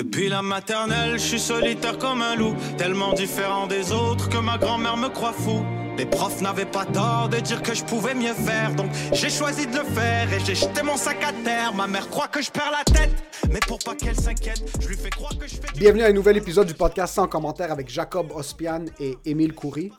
Depuis la maternelle, je suis solitaire comme un loup, tellement différent des autres que ma grand-mère me croit fou. Les profs n'avaient pas tort de dire que je pouvais mieux faire, donc j'ai choisi de le faire et j'ai jeté mon sac à terre. Ma mère croit que je perds la tête, mais pour pas qu'elle s'inquiète, je lui fais croire que je fais. Bienvenue à un nouvel épisode du podcast sans commentaire avec Jacob Ospian et Émile Coury.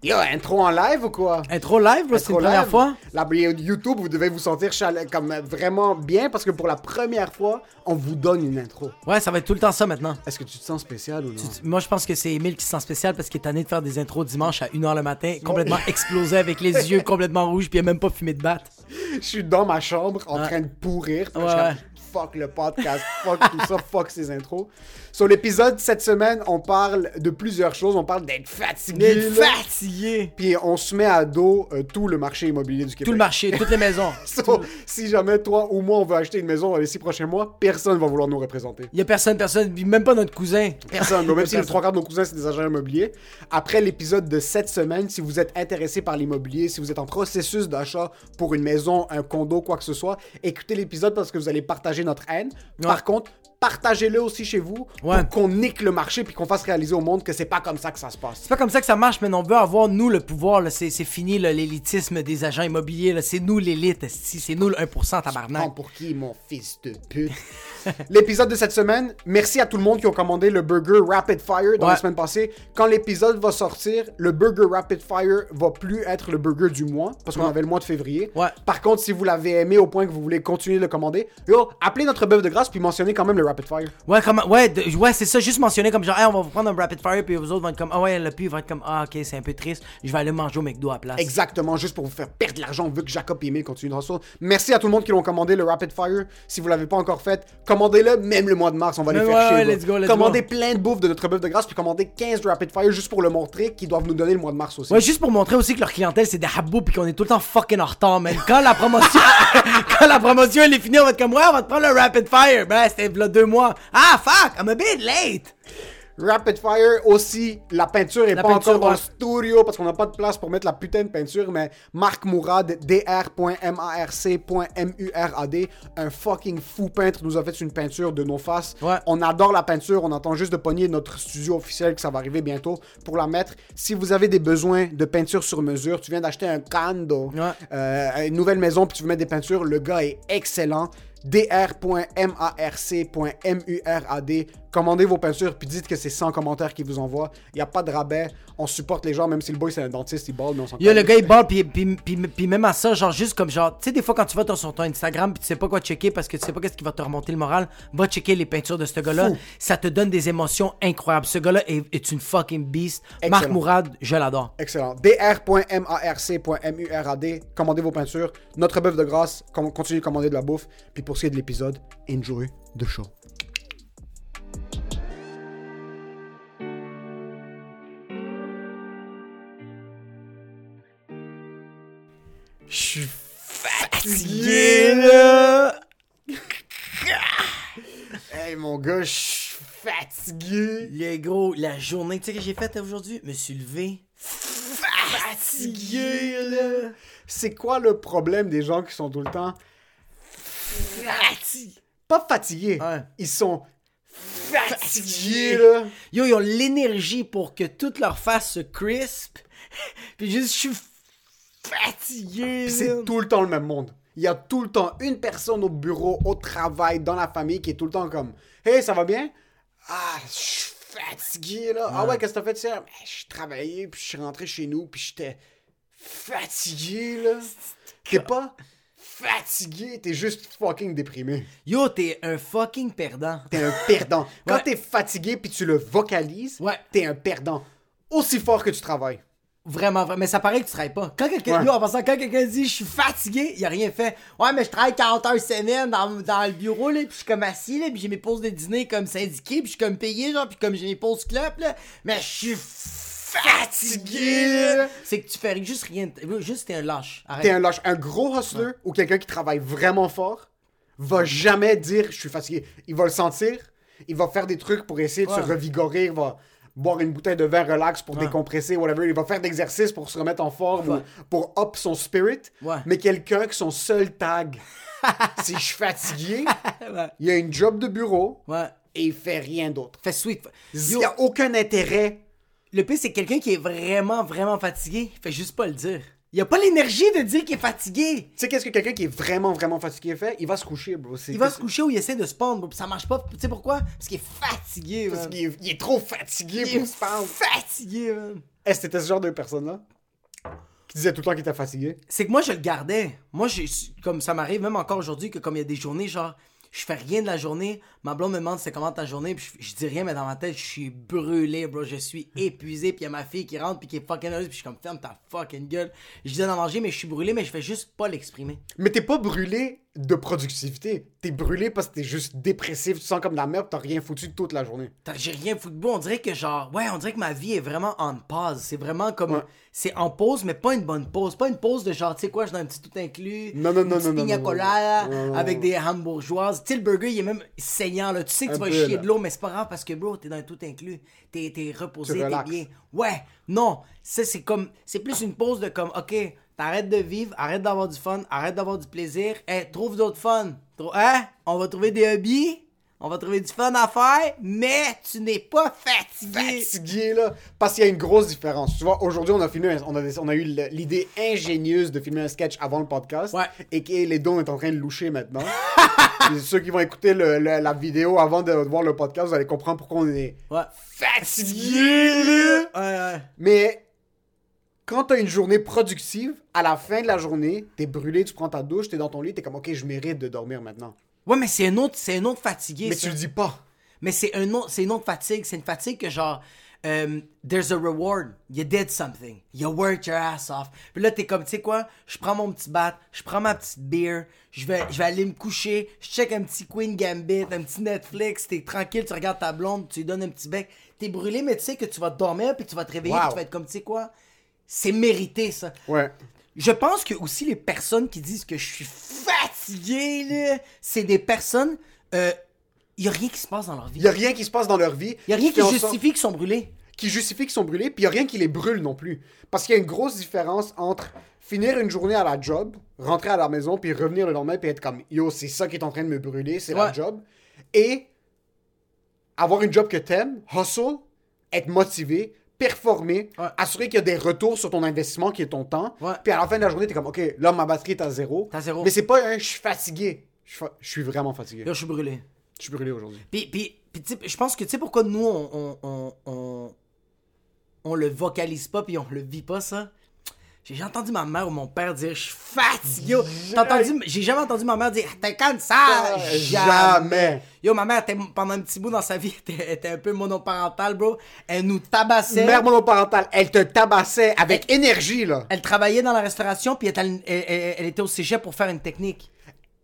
Yo, intro en live ou quoi? Intro live, c'est une première fois. La YouTube, vous devez vous sentir comme vraiment bien parce que pour la première fois, on vous donne une intro. Ouais, ça va être tout le temps ça maintenant. Est-ce que tu te sens spécial ou non? Moi, je pense que c'est Emile qui se sent spécial parce qu'il est tanné de faire des intros dimanche à 1h le matin, complètement explosé avec les yeux complètement rouges, puis il a même pas fumé de batte. Je suis dans ma chambre en train de pourrir. Ouais, Fuck le podcast, fuck tout ça, fuck ces intros. Sur l'épisode cette semaine, on parle de plusieurs choses. On parle d'être fatigué. D'être fatigué. Puis on se met à dos euh, tout le marché immobilier du Québec. Tout le marché, toutes les maisons. So, si jamais toi ou moi on veut acheter une maison dans les six prochains mois, personne va vouloir nous représenter. Il y a personne, personne, même pas notre cousin. Personne. Même si les trois quarts de nos cousins c'est des agents immobiliers. Après l'épisode de cette semaine, si vous êtes intéressé par l'immobilier, si vous êtes en processus d'achat pour une maison, un condo, quoi que ce soit, écoutez l'épisode parce que vous allez partager notre haine. Par contre, partagez-le aussi chez vous Ouais. pour qu'on nique le marché puis qu'on fasse réaliser au monde que c'est pas comme ça que ça se passe. C'est pas comme ça que ça marche, mais on veut avoir, nous, le pouvoir. C'est fini l'élitisme des agents immobiliers. C'est nous l'élite. C'est nous le 1% Prends tabarnak. pour qui, mon fils de pute? L'épisode de cette semaine, merci à tout le monde qui ont commandé le burger Rapid Fire dans Ouais. la semaine passée. Quand l'épisode va sortir, le burger Rapid Fire va plus être le burger du mois, parce qu'on Ouais. avait le mois de février. Ouais. Par contre, si vous l'avez aimé au point que vous voulez continuer de le commander, yo, appelez notre bœuf de grâce puis mentionnez quand même le Rapid Fire. Ouais, comme, ouais, de- ouais c'est ça, juste mentionner comme genre, Hey, on va vous prendre un rapid fire, puis vous autres vont être comme, ah ouais, le puis vont être comme, ah ok, c'est un peu triste, je vais aller manger au McDo à la place. Exactement, juste pour vous faire perdre de l'argent vu que Jacob et Emile continuent de hustle. Merci à tout le monde qui l'ont commandé, le Rapid Fire. Si vous l'avez pas encore fait, commandez-le même le mois de mars, on va les faire ouais, chier. ouais, gars. let's go, let's commandez go. plein de bouffe de notre bœuf de grâce, puis commandez 15 de Rapid Fire juste pour le montrer qu'ils doivent nous donner le mois de mars aussi. Ouais, juste pour montrer aussi que leur clientèle c'est des habos puis qu'on est tout le temps fucking en retard, man. Quand la promotion, quand la promotion elle est finie, on va être comme, ouais, on va te prendre le rapid fire. Ben, c'était là deux mois. Ah, fuck, I'm a bit late. Rapid Fire aussi, la peinture est La pas peinture, encore dans le ouais. studio parce qu'on n'a pas de place pour mettre la putain de peinture, mais Marc Mourad, dr.marc.murad, un fucking fou peintre, nous a fait une peinture de nos faces. Ouais. On adore la peinture, on attend juste de pogner notre studio officiel que ça va arriver bientôt pour la mettre. Si vous avez des besoins de peinture sur mesure, tu viens d'acheter un condo, Ouais. euh, une nouvelle maison, puis tu veux mettre des peintures, le gars est excellent. dr.marc.murad. Commandez vos peintures, puis dites que c'est 100 commentaires qu'il vous envoie. Il n'y a pas de rabais. On supporte les gens, même si le boy c'est un dentiste, il balle, mais on s'en Yo, le gars il balle puis, puis, puis, puis même à ça, genre juste comme genre, tu sais, des fois quand tu vas sur ton Instagram puis tu sais pas quoi checker parce que tu sais pas qu'est-ce qui va te remonter le moral, va checker les peintures de ce gars-là. Ça te donne des émotions incroyables. Ce gars-là est, est une fucking beast. Marc. Mourad, je l'adore. Excellent. dr.marc.murad. Commandez vos peintures. Notre bœuf de grâce. continuez de commander de la bouffe. Puis pour ce qui est de l'épisode, enjoy the show. Je suis fatigué, là. Hey mon gars, je suis fatigué. Les gros, la journée, tu sais que j'ai faite aujourd'hui? Me suis levé fatigué, là. C'est quoi le problème des gens qui sont tout le temps Fatigué. pas fatigués? Ils sont fatigués, là. Yo, ils ont l'énergie pour que toute leur face se crisp. Puis juste, je suis fatigué, c'est tout le temps le même monde. Il y a tout le temps une personne au bureau, au travail, dans la famille qui est tout le temps comme Hey, ça va bien? Ah, je suis fatigué là. Ah ouais, qu'est-ce que t'as fait ça? Ben, je suis travaillé, puis je suis rentré chez nous, puis j'étais fatigué là. T'es pas fatigué, t'es juste fucking déprimé. Yo, t'es un fucking perdant. T'es un perdant. Quand Ouais. t'es fatigué puis tu le vocalises, Ouais. t'es un perdant. Aussi fort que tu travailles. Vraiment, vraiment. Mais ça paraît que tu travailles pas. Quand quelqu'un, Ouais. yo, en passant, quand quelqu'un dit je suis fatigué, il a rien fait. Ouais, mais je travaille 40 heures semaine dans, dans le bureau, là, puis je suis comme assis, là, puis j'ai mes pauses de dîner comme syndiqué, puis je suis comme payé, genre, puis comme j'ai mes pauses club, là. Mais je suis fatigué. C'est que tu fais juste rien. Juste t'es un lâche. T'es un lâche. Un gros hustler ou quelqu'un qui travaille vraiment fort va jamais dire je suis fatigué. Il va le sentir, il va faire des trucs pour essayer de Ouais. se revigorer, il va boire une bouteille de vin relax pour décompresser, whatever. Il va faire d'exercices pour se remettre en forme Ouais. ou pour up son spirit. Ouais. Mais quelqu'un que son seul tag, c'est je suis fatigué, il a une job de bureau, et il fait rien d'autre. Fait sweet. Il n'y a aucun intérêt. le pire, c'est quelqu'un qui est vraiment, vraiment fatigué. Il fait juste pas le dire. Il a pas l'énergie de dire qu'il est fatigué. Tu sais, qu'est-ce que quelqu'un qui est vraiment, vraiment fatigué fait? Il va se coucher, bro. C'est- Il va se coucher ou il essaie de se pendre, bro, ça marche pas. Tu sais pourquoi? Parce qu'il est fatigué, Parce qu'il est, il est trop fatigué Il pour pendre. fatigué, man. Est-ce que c'était ce genre de personne-là Qui disait tout le temps qu'il était fatigué? C'est que moi, je le gardais. Moi, j'ai- comme ça m'arrive même encore aujourd'hui que comme il y a des journées, genre, je fais rien de la journée, ma blonde me demande c'est comment ta journée, puis je, dis rien, mais dans ma tête, je suis brûlé, bro. Je suis épuisé, puis il y a ma fille qui rentre, puis qui est fucking heureuse, puis je suis comme, ferme ta fucking gueule. Je dis d'en manger, mais je suis brûlé, mais je fais juste pas l'exprimer. Mais t'es pas brûlé de productivité. T'es brûlé parce que t'es juste dépressif, tu sens comme de la merde, t'as rien foutu toute la journée. T'as- J'ai rien foutu de beau. On dirait que genre, ouais, on dirait que ma vie est vraiment en pause. C'est vraiment comme, Ouais. c'est en pause, mais pas une bonne pause. Pas une pause de genre, tu sais quoi, je donne un petit tout inclus. Non, non, non, petite non, non, colada non, avec des hambourgeoises. Tu sais, le burger, il est même saignant, là. Tu sais que Un tu vas peu, chier là. de l'eau, mais c'est pas grave parce que, bro, t'es dans un tout inclus. T'es, reposé, t'es bien. Ouais, non. Ça, c'est comme, c'est plus une pause de comme, ok, t'arrêtes de vivre, arrête d'avoir du fun, arrête d'avoir du plaisir. Eh, trouve d'autres fun. Trou- hein? On va trouver des hobbies. On va trouver du fun à faire, mais tu n'es pas fatigué. Fatigué, là. Parce qu'il y a une grosse différence. Tu vois, aujourd'hui, on a filmé, un- on a, on a eu l'idée ingénieuse de filmer un sketch avant le podcast. Ouais. Et que les dons est en train de loucher maintenant. Ceux qui vont écouter le- le- la vidéo avant de voir le podcast, vous allez comprendre pourquoi on est Ouais. fatigué, là. Ouais, ouais. Mais quand t'as une journée productive, à la fin de la journée, t'es brûlé, tu prends ta douche, t'es dans ton lit, t'es comme, ok, je mérite de dormir maintenant. Ouais, mais c'est un autre, c'est un autre fatigué. Mais ça. tu le dis pas. Mais c'est un autre, c'est une autre fatigue. C'est une fatigue que genre, euh, there's a reward. You did something. You worked your ass off. Puis là, t'es comme, tu sais quoi? Je prends mon petit bat, je prends ma petite beer, je vais, je vais aller me coucher, je check un petit Queen Gambit, un petit Netflix, t'es tranquille, tu regardes ta blonde, tu lui donnes un petit bec. T'es brûlé, mais tu sais que tu vas dormir, puis tu vas te réveiller, Wow. puis tu vas être comme, tu sais quoi? C'est mérité, ça. Ouais. Je pense que aussi les personnes qui disent que je suis fatigué, là, c'est des personnes. Euh, y a rien qui se passe dans leur vie. Y a rien qui se passe dans leur vie. Y a rien qui justifie qu'ils sont brûlés. qui justifie qu'ils sont brûlés, puis il n'y a rien qui les brûle non plus. Parce qu'il y a une grosse différence entre finir une journée à la job, rentrer à la maison, puis revenir le lendemain, puis être comme Yo, c'est ça qui est en train de me brûler, c'est la job. Et avoir une job que t'aimes, hustle, être motivé, performer, Ouais. assurer qu'il y a des retours sur ton investissement qui est ton temps. Ouais. Puis à la fin de la journée, t'es comme Ok, là, ma batterie est à zéro. T'as zéro. Mais c'est pas un je suis fatigué. Je suis vraiment fatigué. Là, je suis brûlé. Je suis brûlé aujourd'hui. Puis, puis, je pense que tu sais pourquoi nous, on, on, on, on, on le vocalise pas, puis on le vit pas, ça? J'ai jamais entendu ma mère ou mon père dire je suis fatigué. Entendu, j'ai jamais entendu ma mère dire t'es comme ça. Jamais. Yo, ma mère, était, pendant un petit bout dans sa vie, était, était un peu monoparentale, bro. Elle nous tabassait. Mère monoparentale, elle te tabassait avec énergie, là. Elle travaillait dans la restauration, puis elle, était- elle- elle- elle était au cégep pour faire une technique.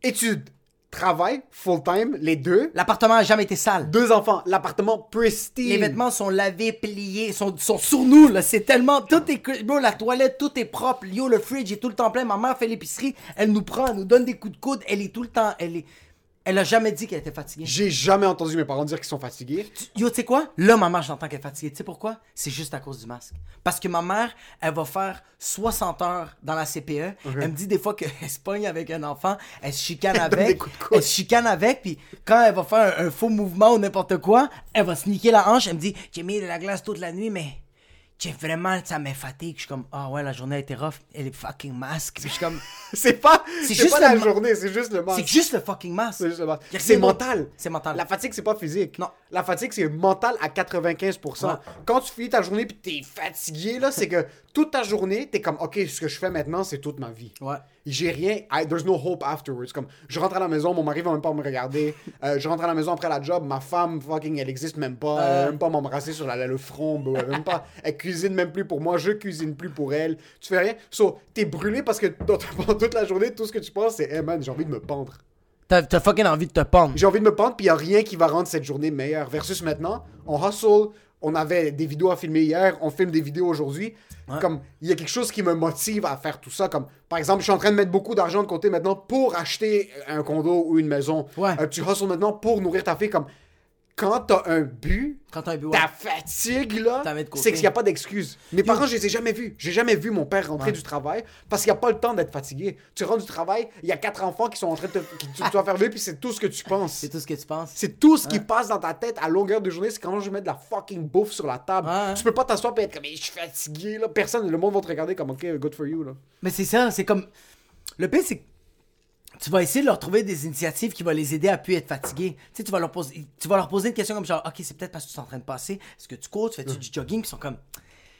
études, travail, full-time, les deux. L'appartement a jamais été sale. Deux enfants, l'appartement pristine. Les vêtements sont lavés, pliés, sont, sont sur nous, là. C'est tellement. Tout est. Bro, la toilette, tout est propre. Yo, le fridge est tout le temps plein. Ma mère fait l'épicerie. Elle nous prend, elle nous donne des coups de coude. Elle est tout le temps. Elle est. Elle a jamais dit qu'elle était fatiguée. J'ai jamais entendu mes parents dire qu'ils sont fatigués. Yo, tu sais quoi? Là, ma mère, j'entends qu'elle est fatiguée. Tu sais pourquoi? C'est juste à cause du masque. Parce que ma mère, elle va faire 60 heures dans la CPE. Elle me dit des fois qu'elle se pogne avec un enfant, elle se chicane donne avec. des coups de coude. Elle se chicane avec, puis quand elle va faire un, un faux mouvement ou n'importe quoi, elle va sneaker la hanche. Elle me dit, j'ai mis de la glace toute la nuit, mais. J'ai vraiment, ça me fatigue. Je suis comme, ah ouais, la journée a été rough. Elle est fucking masque. Puis je suis comme, C'est pas, C'est juste pas la journée, c'est juste le masque. c'est juste le fucking masque. C'est mental. C'est mental. La fatigue, c'est pas physique. Non. La fatigue, c'est mental à 95%. Ouais. Quand tu finis ta journée puis t'es fatigué, là, c'est que toute ta journée, t'es comme, OK, ce que je fais maintenant, c'est toute ma vie. Ouais. J'ai rien. I- there's no hope afterwards. Comme, je rentre à la maison, mon mari va même pas me regarder. Euh, je rentre à la maison après la job, ma femme, fucking, elle existe même pas. Elle va même pas m'embrasser sur la, le front. bro. Elle, même pas, elle cuisine même plus pour moi. Je cuisine plus pour elle. Tu fais rien. So, t'es brûlé parce que dans- pendant toute la journée, tout ce que tu penses, c'est, hey man, j'ai envie de me pendre. T'as fucking envie de te pendre. J'ai envie de me pendre, puis il a rien qui va rendre cette journée meilleure. Versus maintenant, on hustle, on avait des vidéos à filmer hier, on filme des vidéos aujourd'hui. Comme, il y a quelque chose qui me motive à faire tout ça. Comme, par exemple, je suis en train de mettre beaucoup d'argent de côté maintenant pour acheter un condo ou une maison. Ouais. Euh, tu hustles maintenant pour nourrir ta fille. Comme, quand t'as un but, Quand t'as un but, ouais. ta fatigue, là, c'est qu'il n'y a pas d'excuse. Mes parents, je les ai jamais vus. J'ai jamais vu mon père rentrer Ouais. du travail parce qu'il n'y a pas le temps d'être fatigué. Tu rentres du travail, il y a quatre enfants qui sont en train de te, qui, tu dois faire puis c'est tout ce que tu penses. C'est tout ce que tu penses. C'est tout ce qui passe dans ta tête à longueur de journée, c'est quand je mets de la fucking bouffe sur la table. Tu peux pas t'asseoir et être comme, je suis fatigué, là. Personne, le monde va te regarder comme, ok, good for you, là. Mais c'est ça, c'est comme. Le pire, c'est tu vas essayer de leur trouver des initiatives qui vont les aider à plus être fatigués. Tu sais, tu vas leur poser, tu vas leur poser une question comme genre, ok, c'est peut-être parce que tu es en train de passer. Est-ce que tu cours, tu fais-tu du jogging, puis ils sont comme,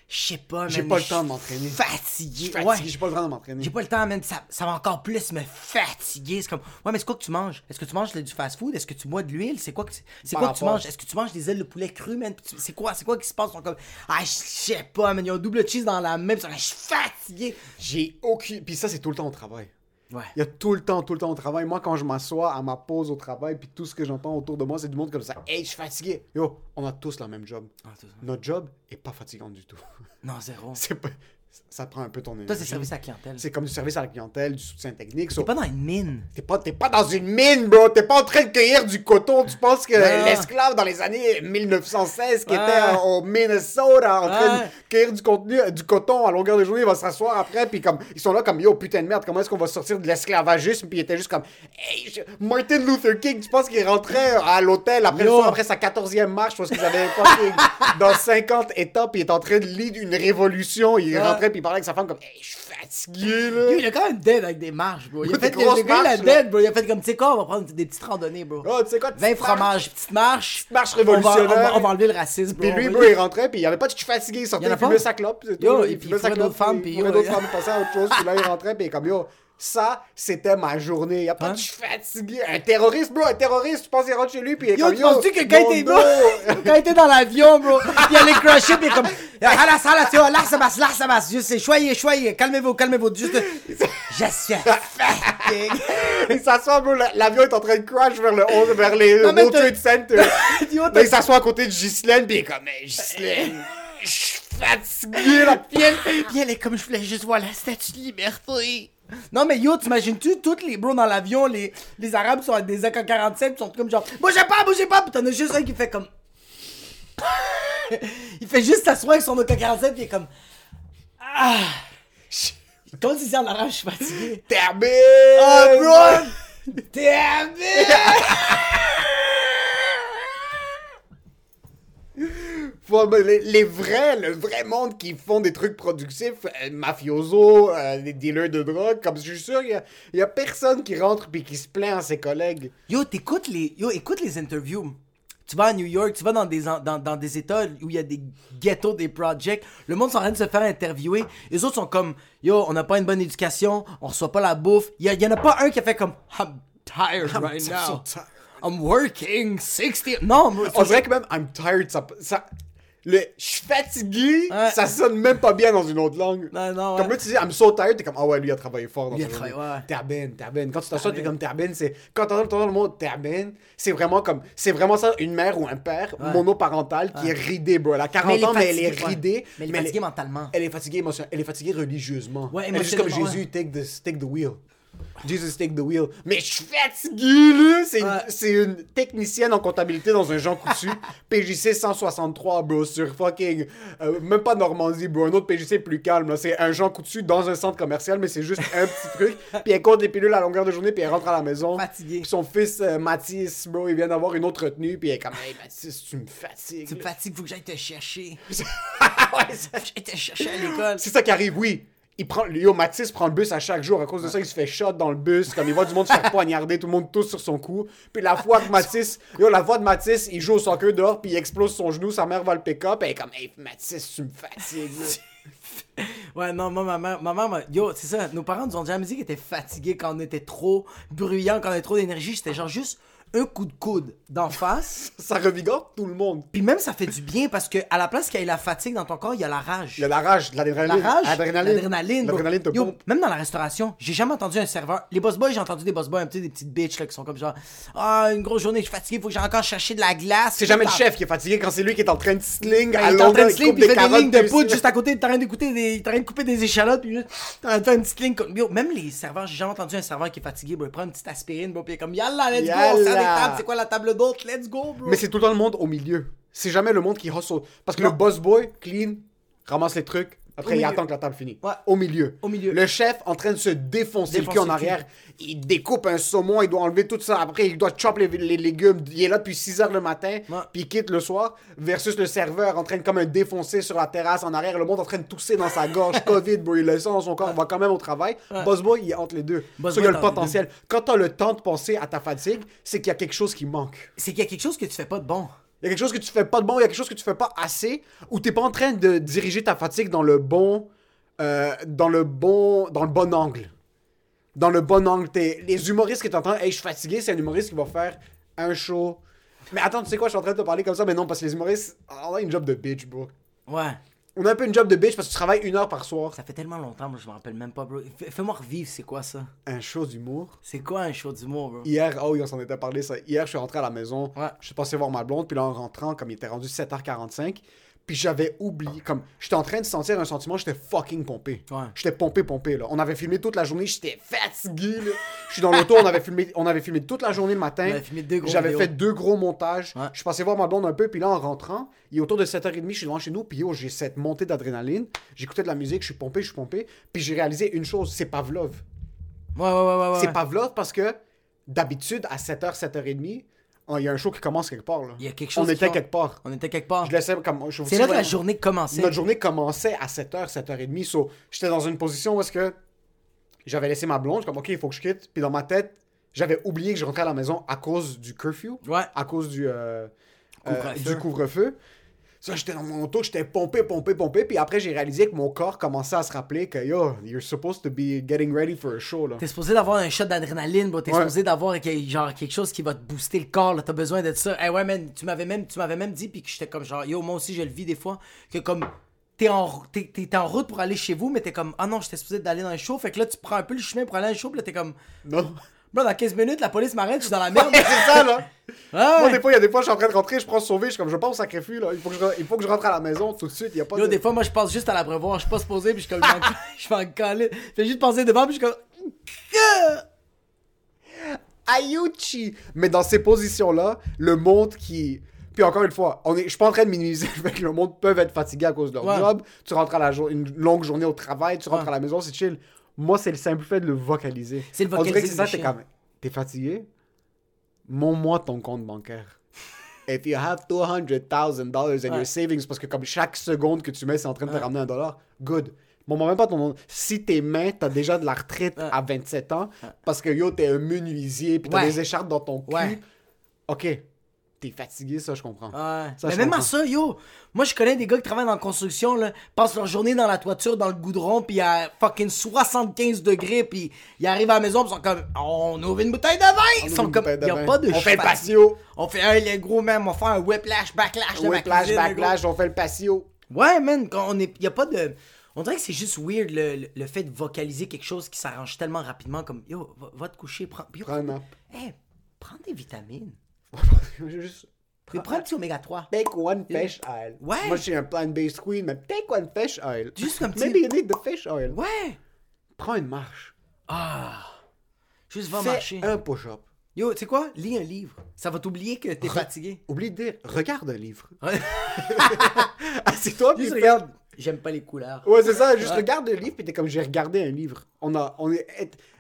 je sais pas, J'ai pas le temps de m'entraîner. Fatigué. Ouais. j'ai pas le temps de m'entraîner. J'ai pas le temps, man. Ça, ça va encore plus me fatiguer. C'est comme, ouais, mais c'est quoi que tu manges? Est-ce que tu manges du fast-food? Est-ce que tu bois de l'huile? C'est quoi que, c'est quoi que tu manges? Est-ce que tu manges des ailes de poulet cru, man? C'est quoi, c'est quoi qui se passe? Ils sont comme, ah, je sais pas, man. Ils ont double cheese dans la même. Ils sont comme, Je suis fatigué. J'ai aucune. Puis ça, c'est tout le temps au travail. Ouais. Il y a tout le temps, tout le temps au travail. Moi, quand je m'assois à ma pause au travail, puis tout ce que j'entends autour de moi, c'est du monde comme ça. Hey, je suis fatigué. Yo, on a tous le même job. Ah. Notre job est pas fatigant du tout. Non, zéro. c'est pas... Ça prend un peu ton énergie. Toi, c'est service à la clientèle. C'est comme du service à la clientèle, du soutien technique. so- T'es pas dans une mine. T'es pas, pas dans une mine, bro. T'es pas en train de cueillir du coton. Tu penses que l'esclave dans les années 1916 qui était euh, au Minnesota en train de cueillir du, contenu, euh, du coton à longueur de journée, il va s'asseoir après. Puis comme, ils sont là comme, yo, putain de merde, comment est-ce qu'on va sortir de l'esclavagisme? Puis il était juste comme, hey, je- Martin Luther King, tu penses qu'il rentrait à l'hôtel après, le Yo. soir, après sa 14e marche parce qu'ils avaient dans 50 états. Puis il est en train de lead une révolution. Il Ouais. Rentrait, puis il parlait avec sa femme comme, hey, je suis fatigué, là. Yo, il a quand même dead avec des marches, bro. Il a Des fait grosses le gars, il a dead, bro. Il a fait comme, tu sais quoi, on va prendre des petites randonnées, bro. Oh, tu sais quoi, 20 petite marche. fromages, petite marche. marche On va, on, va, révolutionnaire. on va enlever le racisme, bro. Puis lui, bro, il rentrait, puis il avait pas de je suis fatigué, il sortait, Y il fumait sa clope, c'est tout. Yo, il et puis fumait il sa clope, d'autres femmes, puis d'autres y passait à autre chose, puis là, il rentrait, puis comme, yo, ça, c'était ma journée. Y a pas Hein? de je suis fatigué. Un terroriste, bro, un terroriste, tu penses qu'il rentre chez lui, puis il est Yo, comme, tu penses-tu que quand il était dos. bro, quand il était dans l'avion, bro, il allait il est comme, halas, halas, yo, là, ça passe, là, ça passe, juste, choyez, choyez, calmez-vous, calmez-vous, juste, je suis fatigué. Il s'assoit, bro, la- l'avion est en train de crash vers le haut, vers les Non, World Trade Center. Yo, il s'assoit à côté de Ghislaine, puis il est comme, mais Ghislaine, je suis fatigué, là, Puis elle, puis elle est comme, je voulais juste voir la statue de liberté. Non, mais yo, t'imagines-tu, toutes les bros dans l'avion, les, les Arabes sont avec des AK-47, ils sont comme genre, bougez pas, bougez pas, pis t'en as juste un qui fait comme. il fait juste s'asseoir avec son AK-47, pis il est comme. Ah! Quand il dit en arabe, je suis fatigué. Terminé! Oh, bro! Damn it! Faut- les, les vrais, le vrai monde qui font des trucs productifs, euh, mafioso, euh, des dealers de drogue, comme je suis sûr, il y y a personne qui rentre puis qui se plaint à ses collègues. Yo, t'écoutes les, yo, écoute les interviews. Tu vas à New York, tu vas dans des, dans, dans des états où il y a des ghettos, des projects. Le monde sont en train de se faire interviewer. Les autres sont comme, yo, on n'a pas une bonne éducation, on reçoit pas la bouffe. Il y, y en a pas un qui a fait comme, I'm tired right so now. tired. I'm working 60. Non, On dirait que même I'm tired, ça, ça le je suis fatigué, Ouais. ça sonne même pas bien dans une autre langue. Non, non, Comme ouais. là, tu dis I'm so tired, t'es comme ah ouais, lui il a travaillé fort dans il a travaillé, ouais. Terbène, terbène. Quand tu t'assois, t'es comme terbène, c'est quand t'entends le mot terbène, c'est vraiment comme c'est vraiment ça une mère ou un père monoparental qui est ridé, bro. Elle a 40 ans, mais elle est ridée. Mais elle est fatiguée mentalement. Elle est fatiguée émotionnellement. Elle est fatiguée religieusement. Ouais, elle est juste comme Jésus, take the, take the wheel. Jesus take the wheel. Mais je suis fatigué! C'est une, Ouais. c'est une technicienne en comptabilité dans un Jean Coutu. PJC 163, bro, sur fucking... euh, même pas Normandie, bro. Un autre PJC plus calme, là. C'est un Jean Coutu dans un centre commercial, mais c'est juste un petit truc. Puis elle compte des pilules à longueur de journée, puis elle rentre à la maison. Fatiguée. Puis son fils, euh, Mathis, bro, il vient d'avoir une autre retenue, puis elle est comme... Hey, Mathis, tu me fatigues. Tu me fatigues, faut que j'aille te chercher. Ouais, ça- Faut que j'aille te chercher à l'école. c'est ça qui arrive, oui. Il prend, Mathis prend le bus à chaque jour. À cause de ça, il se fait shot dans le bus. Comme il voit du monde se faire poignarder, tout le monde tousse sur son cou. Puis la fois que Mathis, yo, la fois de Mathis, il joue au soccer dehors, puis il explose son genou. Sa mère va le pick-up. Elle est comme, hey, Mathis, tu me fatigues. Ouais, non, moi, ma mère, ma mère, yo, c'est ça, nos parents nous ont jamais dit qu'ils étaient fatigués quand on était trop bruyant, quand on avait trop d'énergie. C'était genre juste un coup de coude d'en face. ça revigore tout le monde. Puis même, ça fait du bien parce que à la place qu'il y ait la fatigue dans ton corps, il y a la rage. Il y a la rage, de La l'adrénaline. rage, L'adrénaline. l'adrénaline, bro. L'adrénaline te Yo, pompe. Même dans la restauration, j'ai jamais entendu un serveur. Les boss boys, j'ai entendu des boss boys, un petit des petites bitches là, qui sont comme genre, ah, une grosse journée, je suis fatigué, faut que j'ai encore cherché de la glace. C'est jamais le chef qui est fatigué quand c'est lui qui est en train de sling Ben, à il est en train de il sling, puis il fait des lignes de poudre juste à côté, t'es en train d'écouter des, t'es en train de couper des échalotes, puis juste, en train de comme, yo, même les serveurs, j'ai jamais entendu un serveur qui est fatigué, il prend une petite aspirine, bro, puis il est comme, yalla, let's go, les tables, c'est quoi la table d'hôte? Let's go, bro. Mais c'est tout le temps le monde au milieu. C'est jamais le monde qui hustle. Parce que le boss boy, clean, ramasse les trucs. Après, il attend que la table finisse. Ouais. Au milieu. Au milieu. Le chef en train de se défoncer Défoncer le cul en arrière. Il découpe un saumon, il doit enlever tout ça. Après, il doit chop les, les légumes. Il est là depuis 6 heures le matin, Ouais. puis il quitte le soir. Versus le serveur en train de comme un défoncer sur la terrasse en arrière. Le monde en train de tousser dans sa gorge. Covid, bro, il le sent dans son corps. Il va quand même au travail. Boss boy, il est entre les deux. Boss Ça, il y a le potentiel. Quand t'as le temps de penser à ta fatigue, c'est qu'il y a quelque chose qui manque. C'est qu'il y a quelque chose que tu fais pas de bon. Il y a quelque chose que tu fais pas de bon, il y a quelque chose que tu fais pas assez, ou t'es pas en train de diriger ta fatigue dans le bon, euh, dans le bon, dans le bon angle. Dans le bon angle. Les humoristes qui t'entendent, hey, je suis fatigué, c'est un humoriste qui va faire un show. Mais attends, tu sais quoi, je suis en train de te parler comme ça, mais non, parce que les humoristes, on a une job de bitch, bro. Ouais. On a un peu une job de bitch parce que tu travailles une heure par soir. Ça fait tellement longtemps, moi, je me rappelle même pas, bro. Fais- Fais-moi revivre, c'est quoi ça? Un show d'humour. C'est quoi un show d'humour, bro? Hier, oh oui, on s'en était parlé ça. Hier, je suis rentré à la maison. Ouais. Je suis passé voir ma blonde, puis là, en rentrant, comme il était rendu 7h45, puis j'avais oublié, comme, j'étais en train de sentir un sentiment, j'étais fucking pompé. Ouais. J'étais pompé, pompé, là. On avait filmé toute la journée, j'étais fatigué, là. Je suis dans l'auto, on avait filmé, on avait filmé toute la journée le matin. J'avais fait deux gros montages. Ouais. Je suis passé voir ma blonde un peu, puis là, en rentrant, il est autour de 7h30, je suis devant chez nous, puis yo, j'ai cette montée d'adrénaline. J'écoutais de la musique, je suis pompé, je suis pompé. Puis j'ai réalisé une chose, c'est Pavlov. Ouais, ouais, ouais, ouais. ouais. C'est Pavlov parce que d'habitude, à 7h, 7h30, oh, il y a un show qui commence quelque part. Là. Il y a quelque chose On était quelque part. On était quelque part. Je laissais comme. C'est là que la journée commençait. Notre journée commençait à 7h, 7h30. So, j'étais dans une position où est-ce que j'avais laissé ma blonde. Comme, OK, il faut que je quitte. Puis dans ma tête, j'avais oublié que je rentrais à la maison à cause du curfew. Ouais. À cause du, euh, euh, du couvre-feu. Ça, j'étais dans mon auto, j'étais pompé, pompé, pompé. Puis après, j'ai réalisé que mon corps commençait à se rappeler que, yo, you're supposed to be getting ready for a show. Là. T'es supposé d'avoir un shot d'adrénaline, bro. T'es Ouais. supposé d'avoir genre quelque chose qui va te booster le corps. là. T'as besoin de ça. Eh ouais, man, tu m'avais même, tu m'avais même dit, puis que j'étais comme genre, yo, moi aussi, je le vis des fois, que comme t'es en, en route pour aller chez vous, mais t'es comme, ah non, j'étais supposé d'aller dans le show. Fait que là, tu prends un peu le chemin pour aller dans le show, puis là, t'es comme, Non. Bro, dans 15 minutes, la police m'arrête, je suis dans la merde. c'est ça, là. Ah, Moi, ouais. des fois, il y a des fois, je suis en train de rentrer, je prends sauver, je suis comme, je pense au sacrifice, là. Il faut que je, il faut que je rentre à la maison tout de suite. Il y a pas Yo, de... des fois, moi, je passe juste à l'abreuvoir, je suis pas supposé, puis je suis comme, je je m'en calais. Je fais juste passer devant, puis je suis comme, Ayuchi! Mais dans ces positions-là, le monde qui. Puis encore une fois, on est... je suis pas en train de minimiser le fait que le monde peut être fatigué à cause de leur Ouais. job. Tu rentres à la jour... une longue journée au travail, tu rentres Ouais. à la maison, c'est chill. Moi, c'est le simple fait de le vocaliser. C'est le On dirait que vocaliser c'est ça, de t'es chill. comme. T'es fatigué? Montre-moi ton compte bancaire. If you have $200,000 in Ouais. your savings, parce que comme chaque seconde que tu mets, c'est en train de te Ouais. ramener un dollar, good. Bon, même pas ton. Si tes mains, t'as déjà de la retraite Ouais. à 27 ans, parce que yo, t'es un menuisier, puis t'as des écharpes dans ton cul, ok, t'es fatigué, ça, je comprends. Ouais. Ça, mais je même à ça, yo, moi je connais des gars qui travaillent dans la construction, là, passent leur journée dans la toiture, dans le goudron, puis à fucking 75 degrés, puis ils arrivent à la maison, puis ils sont comme, on ouvre une bouteille de vin! On Ils sont comme, y a pas de On fait le patio. On fait, un les gros, même, on fait un whiplash, backlash de Whiplash, cuisine, backlash, on fait le patio. Ouais, man, quand on est, y a pas de. On dirait que c'est juste weird le, le- le fait de vocaliser quelque chose qui s'arrange tellement rapidement, comme, yo, va, va te coucher, prends. yo, Prends un nap. hey, prends des vitamines. Juste. Puis prends un petit oméga 3. Take one fish oil. Ouais. Moi, je suis un plant-based queen, mais take one fish oil. Juste petit- Maybe you need the fish oil. Ouais! Prends une marche. Ah! Juste va Fais marcher. un push-up. Yo, tu sais quoi? Lis un livre. Ça va t'oublier que t'es fatigué. Oublie de dire, regarde un livre. Assieds-toi, puis regarde. J'aime pas les couleurs. Ouais, c'est ça. Juste Ouais. regarde un livre, puis t'es comme, j'ai regardé un livre. On a, on est,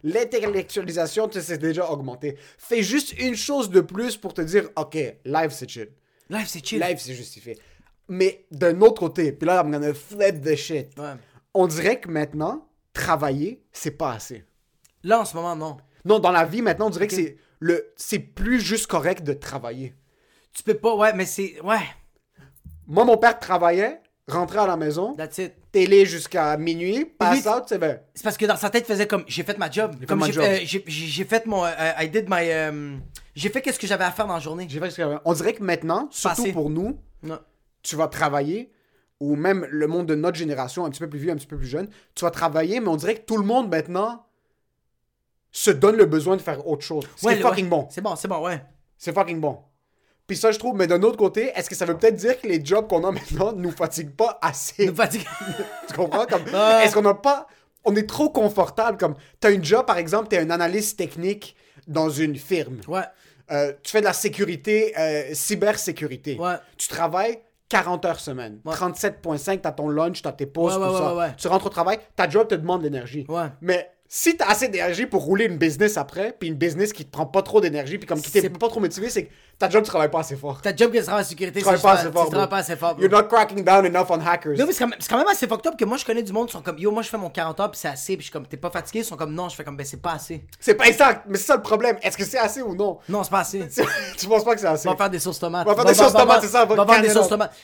l'intellectualisation, tu sais, c'est déjà augmenté. Fais juste une chose de plus pour te dire, ok, live, c'est chill. Live, c'est chill. Live, c'est justifié. Mais d'un autre côté, puis là, I'm gonna flip the shit. Ouais. On dirait que maintenant, travailler, c'est pas assez. Là, en ce moment, non. Non, dans la vie, maintenant, on dirait que c'est le, c'est plus juste correct de travailler. Tu peux pas, ouais, mais c'est. Ouais, Moi, mon père travaillait, rentrait à la maison, that's it. télé jusqu'à minuit, pass out, c'est bien. C'est parce que dans sa tête, il faisait comme j'ai fait ma job. fait Comme ma j'ai job. fait, euh, j'ai- j'ai j'ai fait mon. euh, I did my. euh, j'ai fait qu'est-ce que j'avais à faire dans la journée. J'ai fait ce qu'il y avait. On dirait que maintenant, surtout Passé. pour nous, Non. tu vas travailler, ou même le monde de notre génération, un petit peu plus vieux, un petit peu plus jeune, tu vas travailler, mais on dirait que tout le monde maintenant se donne le besoin de faire autre chose. C'est Ouais, fucking ouais. bon. C'est bon, c'est bon, ouais. C'est fucking bon. Puis ça, je trouve, mais d'un autre côté, est-ce que ça veut peut-être dire que les jobs qu'on a maintenant nous fatiguent pas assez? Nous fatigue. Tu comprends? Comme. Est-ce qu'on n'a pas. On est trop confortable. Comme, t'as une job, par exemple, t'es un analyste technique dans une firme. ouais. euh, tu fais de la sécurité, euh, cybersécurité. Ouais. Tu travailles 40 heures semaine. Ouais. 37,5, t'as ton lunch, t'as tes pauses, Ouais, tout ça. ouais, ouais. Tu rentres au travail, ta job te demande de l'énergie. Ouais. Mais si t'as assez d'énergie pour rouler une business après, puis une business qui te prend pas trop d'énergie, puis comme qui C'est- pas trop motivé, c'est que ta job, tu travailles pas assez fort. Ta job que tu travailles en sécurité, Tu travailles pas assez fort. tu travailles pas assez fort. You're not cracking down enough on hackers. Non, mais c'est quand, même- c'est quand même assez fucked up que moi je connais du monde qui sont comme yo, moi je fais mon 40 heures puis c'est assez, puis je suis comme t'es pas fatigué, ils sont comme non, je fais comme ben c'est pas assez. C'est pas exact, mais c'est ça le problème. Est-ce que c'est assez ou non? Non, c'est pas assez. tu penses pas que c'est assez? On va faire des sauces tomates. On va faire des sauces tomates, c'est ça, on va faire des sauces tomates.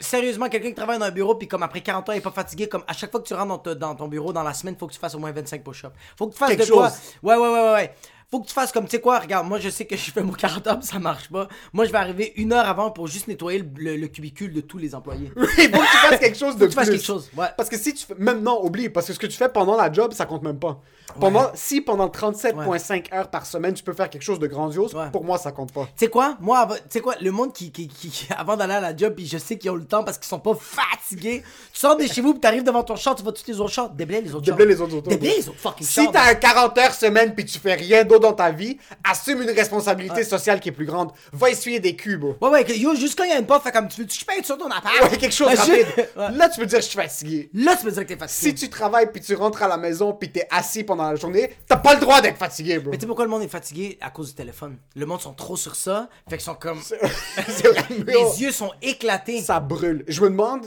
Sérieusement, quelqu'un qui travaille dans un bureau, puis comme après 40 ans, il est pas fatigué, comme à chaque fois que tu rentres dans, ton bureau dans la semaine, faut que tu fasses au moins 25 push-ups. Faut que tu fasses Quelque de quoi? ouais, ouais, ouais, ouais. Faut que tu fasses comme, tu sais quoi, regarde, moi je sais que je fais mon 40 heures, puis ça marche pas. Moi je vais arriver une heure avant pour juste nettoyer le, le- le cubicule de tous les employés. Il faut que tu fasses quelque chose de que tu fasses plus. quelque chose, ouais. Parce que si tu fais. Même non, oublie. Parce que ce que tu fais pendant la job, ça compte même pas. Pendant... Si pendant 37,5 heures par semaine, tu peux faire quelque chose de grandiose, Ouais. pour moi, ça compte pas. Tu sais quoi, moi, tu sais quoi, le monde qui, qui, qui- avant d'aller à la job, puis je sais qu'ils ont le temps parce qu'ils sont pas fatigués, tu sors de chez vous, puis t'arrives devant ton char, tu vois tous les autres chars, déblais les autres. Déblais les autres autos. Déblais les autres fucking Si t'as un 40 heures semaine puis tu fais rien d'autre dans ta vie, assume une responsabilité sociale qui est plus grande. Va essuyer des cubes. Ouais, ouais, que- yo, juste quand il y a une porte, fait comme tu veux, tu peins sur ton appart? Ouais, quelque chose Ouais, rapide. ouais. Là, tu peux dire je suis fatigué. Là, tu peux dire que t'es fatigué. Si tu travailles puis tu rentres à la maison puis t'es assis pendant la journée, t'as pas le droit d'être fatigué, bro. Mais tu sais pourquoi le monde est fatigué? À cause du téléphone. Le monde sont trop sur ça, fait qu'ils sont comme. Les yeux sont éclatés. ça brûle. Je me demande,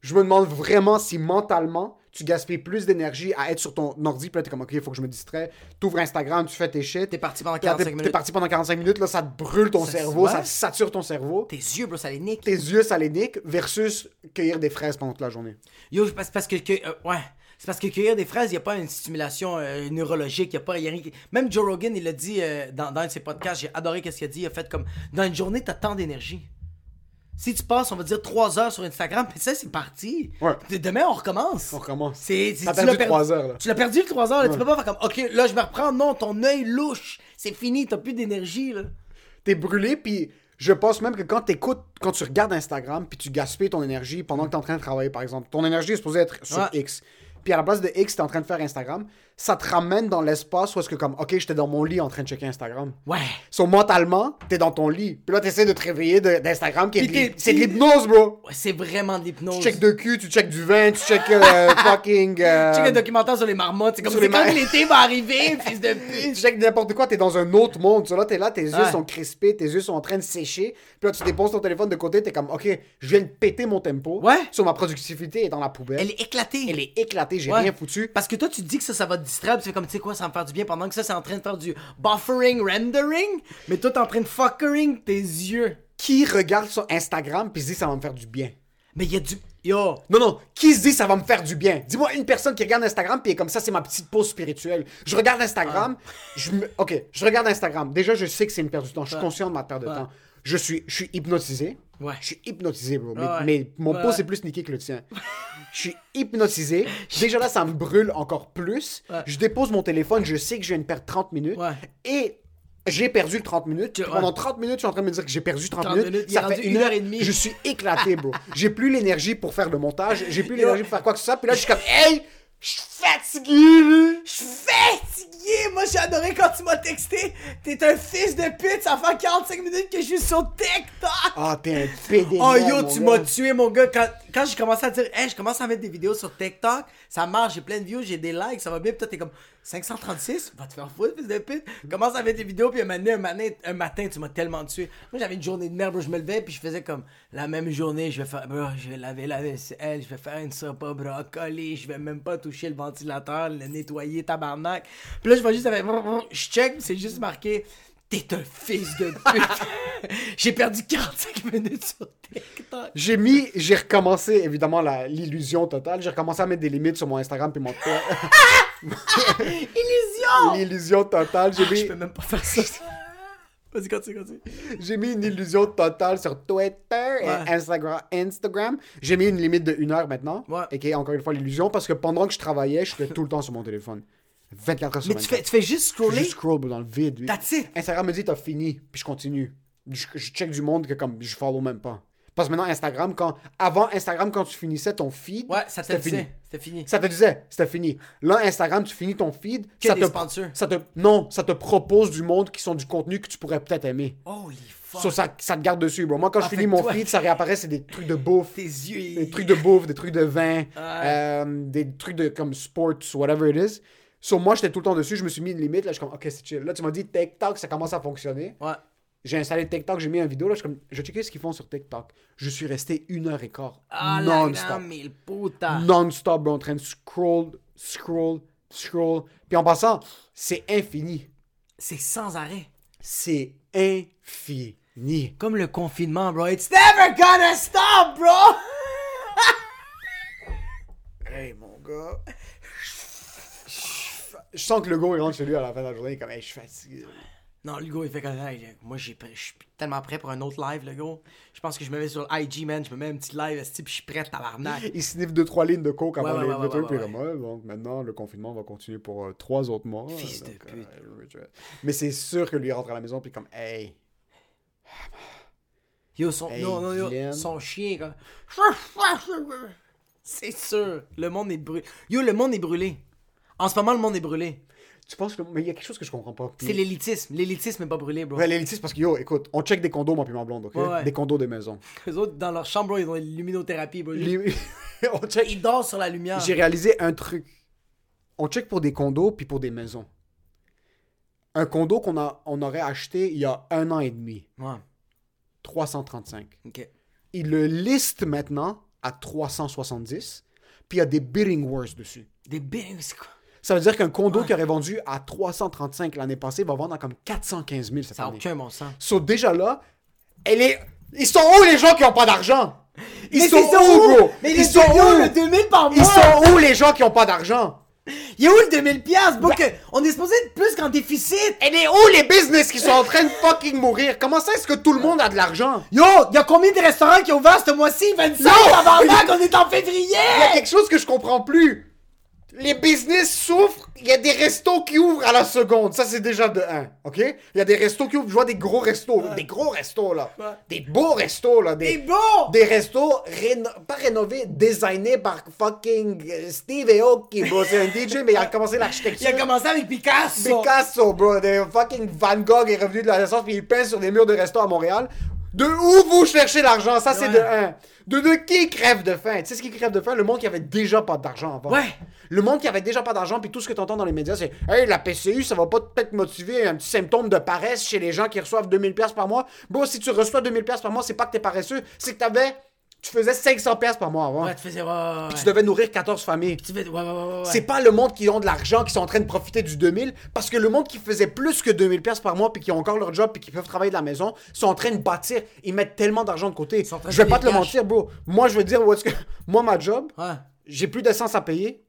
je me demande vraiment si mentalement tu gaspilles plus d'énergie à être sur ton ordi, puis là t'es comme ok, il faut que je me distrais. T'ouvres Instagram, tu fais tes shit. T'es parti pendant Puis là, 45 t'es- minutes. T'es parti pendant 45 minutes, là ça te brûle ton Ça- cerveau, ça sature ton cerveau. Tes yeux, bro, ça les nique. Tes yeux, ça les nique, versus cueillir des fraises pendant toute la journée. Yo, parce, parce que. que- euh, ouais. C'est parce que cueillir des fraises, il n'y a pas une stimulation euh, neurologique, il y a pas y a rien Même Joe Rogan, il l'a dit euh, dans, dans un de ses podcasts, j'ai adoré ce qu'il a dit. Il a fait comme Dans une journée, t'as tant d'énergie. Si tu passes, on va dire, 3 heures sur Instagram, puis ça, c'est parti. Ouais. Demain, on recommence. On recommence. C'est, tu perdu per- trois heures, là. Tu l'as perdu le 3 heures, là. Tu peux pas faire comme, ok, là, je me reprends. Non, ton œil louche. C'est fini, t'as plus d'énergie, là. T'es brûlé, puis je pense même que quand t'écoutes, quand tu regardes Instagram, puis tu gaspilles ton énergie pendant que t'es en train de travailler, par exemple, ton énergie est supposée être sur Ouais. X. Puis à la place de X, t'es en train de faire Instagram, ça te ramène dans l'espace où est-ce que comme, ok, j'étais dans mon lit en train de checker Instagram. Ouais. So, mentalement, t'es dans ton lit. Puis là, t'essaies de te réveiller d'Instagram, qui est c'est de l'hypnose, bro. Ouais, c'est vraiment de l'hypnose. Tu checkes de cul, tu checkes du vin, tu checkes euh, fucking... euh, Tu checkes un documentaire sur les marmottes. C'est comme quand l'été va arriver, fils de tu pute. checkes n'importe quoi, t'es dans un autre monde. So, là, t'es là, tes yeux Ouais. sont crispés, tes yeux sont en train de sécher. Puis là, tu déposes ton téléphone de côté, t'es comme, ok, je viens de péter mon tempo. Ouais. Sur ma productivité est dans la poubelle. Elle est éclatée. Elle est éclatée, j'ai Ouais. rien foutu. Parce que toi, tu dis que ça, ça va puis tu fais comme, tu sais quoi, ça va me faire du bien, pendant que ça, c'est en train de faire du buffering, rendering, mais toi, t'es en train de fuckering tes yeux. Qui regarde sur Instagram puis se dit ça va me faire du bien? Mais il y a du... Yo, Non, non, qui se dit ça va me faire du bien? Dis-moi une personne qui regarde Instagram puis est comme ça, c'est ma petite pause spirituelle. Je regarde Instagram, je me... ok, je regarde Instagram. Déjà, je sais que c'est une perte de temps. Je suis conscient de ma perte de Ouais. temps. Je suis, je suis hypnotisé. Ouais. Je suis hypnotisé, bro. Mais, Ouais. mais mon Ouais. pouce est plus niqué que le tien. Je suis hypnotisé. Déjà là, ça me brûle encore plus. Je dépose mon téléphone, je sais que je viens de perdre 30 minutes. Et j'ai perdu le 30 minutes. Pendant ouais. 30 minutes, je suis en train de me dire que j'ai perdu 30, 30 minutes. minutes, ça fait une heure et demie. Je suis éclaté, bro. j'ai plus l'énergie pour faire le montage. J'ai plus l'énergie pour faire quoi que ce soit. Puis là, je suis comme, hey, fatigué, je suis fatigué! Moi, j'ai adoré quand tu m'as texté. T'es un fils de pute, ça fait 45 minutes que je suis sur TikTok! Ah, t'es un PD. Oh yo, tu m'as tué, mon gars. Quand, quand j'ai commencé à dire, hey, je commence à mettre des vidéos sur TikTok, ça marche, j'ai plein de views, j'ai des likes, ça va bien. Puis toi, t'es comme 536, va te faire foutre, fils de pute. Commence à mettre des vidéos, puis un matin, un matin, un matin tu m'as tellement tué. Moi, j'avais une journée de merde, bro. Je me levais, puis je faisais comme la même journée, je vais faire, bro, je vais laver la vaisselle, je vais faire une soupe au brocoli, je vais même pas toucher le ventilateur, le nettoyer, tabarnak. Puis là, je vais juste avec, je check, c'est juste marqué. T'es un fils de pute. J'ai perdu 45 minutes sur TikTok. J'ai mis, j'ai recommencé évidemment l'illusion totale. J'ai recommencé à mettre des limites sur mon Instagram puis mon Illusion! l'illusion totale. J'ai Je mis, peux même pas faire ça. Vas-y, continue, continue. j'ai mis une illusion totale sur Twitter et Ouais. Instagram. Instagram. J'ai mis une limite de une heure maintenant. Ouais. Et qui est encore une fois l'illusion parce que pendant que je travaillais, j'étais tout le temps sur mon téléphone. 24 heures sur Mais 24. tu fais, tu fais juste Je scroller. juste scroll dans le vide. That's it. Instagram me dit t'as fini, puis je continue. Je, je check du monde que comme je follow même pas. Parce que maintenant, Instagram, quand, avant Instagram, quand tu finissais ton feed, Ouais, ça te disait. C'était fini. Ça te disait, c'était fini. Là, Instagram, tu finis ton feed, Que ça des te, sponsors. ça te, non, ça te propose du monde qui sont du contenu que tu pourrais peut-être aimer. Holy fuck. So, ça, ça te garde dessus, bro. Moi, quand Ah, je finis mon toi- feed, ça réapparaît, c'est des trucs de bouffe. Tes yeux. Des trucs de bouffe, des trucs de vin, euh, des trucs de comme sports, whatever it is. So, moi, j'étais tout le temps dessus, je me suis mis une limite. Là, je suis comme, ok, c'est chill. Là, tu m'as dit TikTok, ça commence à fonctionner. Ouais. J'ai installé TikTok, j'ai mis une vidéo. Là, je suis comme, je checker ce qu'ils font sur TikTok. Je suis resté une heure et quart. Ah, non-stop. Non-stop, bro, en train de scroll, scroll, scroll. Puis en passant, c'est infini. C'est sans arrêt. C'est infini. Comme le confinement, bro. It's never gonna stop, bro! Hey, mon gars. Je sens que le gars, il rentre chez lui à la fin de la journée, comme, hey, je suis fatigué. Non, le gars, il fait comme Hey, Moi, je suis tellement prêt pour un autre live, le gars. Je pense que je me mets sur IG, man. Je me mets un petit live, puis je suis prêt, tabarnak. Il sniffe deux, trois lignes de coke avant Ouais, ouais, le truc, puis donc maintenant, le confinement va continuer pour euh, trois autres mois. Fils de pute. euh, je- Mais c'est sûr que lui, il rentre à la maison, puis comme, hey. Yo, son, Hey, non, non, yo, son chien, comme. C'est sûr. Le monde est brûlé. Yo, le monde est brûlé. En ce moment, le monde est brûlé. Tu penses que. Mais il y a quelque chose que je comprends pas. Puis- C'est l'élitisme. L'élitisme est pas brûlé, bro. Ouais, l'élitisme, parce que yo, écoute, on check des condos, moi puis ma blonde, ok? Ouais, ouais. Des condos des maisons. Les autres, dans leur chambre, bro, ils ont une luminothérapie, bro. Les- on check. Ils dorment sur la lumière. J'ai réalisé un truc. On check pour des condos puis pour des maisons. Un condo qu'on a, on aurait acheté il y a un an et demi, Ouais, 335. ok. Il le liste maintenant à 370, puis il y a des bidding wars dessus. Des bigs, c'est quoi? Ça veut dire qu'un condo qui aurait vendu à 335 l'année passée va vendre à comme 415 000 cette Ça n'a année. aucun bon sens. So, déjà là, elle est... ils sont où les gens qui ont pas d'argent? Ils sont où, bro? Mais Ils sont où? le 2000 par mois! Ils sont où les gens qui ont pas d'argent? Il est où le 2000 piastres, bro? que on est supposé être plus qu'en déficit! Elle est où les business qui sont en train de fucking mourir? Comment ça est-ce que tout le monde a de l'argent? Yo, il y a combien de restaurants qui ont ouvert ce mois-ci? 25 tabarnak, on est en février! Il y a quelque chose que je comprends plus. Les business souffrent, il y a des restos qui ouvrent à la seconde. Ça, c'est déjà de 1, OK? Il y a des restos qui ouvrent, je vois des gros restos. Des gros restos, là. Ouais. Des beaux restos, là. Des, bon! des restos, réno- pas rénovés, designés par fucking euh, Steve Aoki, bro. C'est un DJ, mais il a commencé Il l'architecture. a commencé avec Picasso! Picasso, bro. Des fucking Van Gogh est revenu de la naissance puis il peint sur des murs de resto à Montréal. De où vous cherchez l'argent? Ça, c'est Ouais. de un. De, de qui crève de faim? Tu sais ce qui crève de faim? Le monde qui avait déjà pas d'argent avant. Ouais. Le monde qui avait déjà pas d'argent, puis tout ce que tu entends dans les médias, c'est Hey, la PCU, ça va pas peut-être motiver un petit symptôme de paresse chez les gens qui reçoivent 2000$ piastres par mois. Bro, si tu reçois 2000$ piastres par mois, c'est pas que t'es paresseux, c'est que t'avais. Tu faisais 500$ piastres par mois avant. Ouais, tu faisais. Ouais, ouais, ouais. Tu devais nourrir 14 familles. Tu fais. C'est pas le monde qui ont de l'argent qui sont en train de profiter du 2000 parce que le monde qui faisait plus que 2000 pièces par mois puis qui ont encore leur job puis qui peuvent travailler de la maison sont en train de bâtir, ils mettent tellement d'argent de côté. Je vais pas te le mentir, bro. Moi, je veux dire où est-ce que moi ma job, j'ai plus d'essence à payer.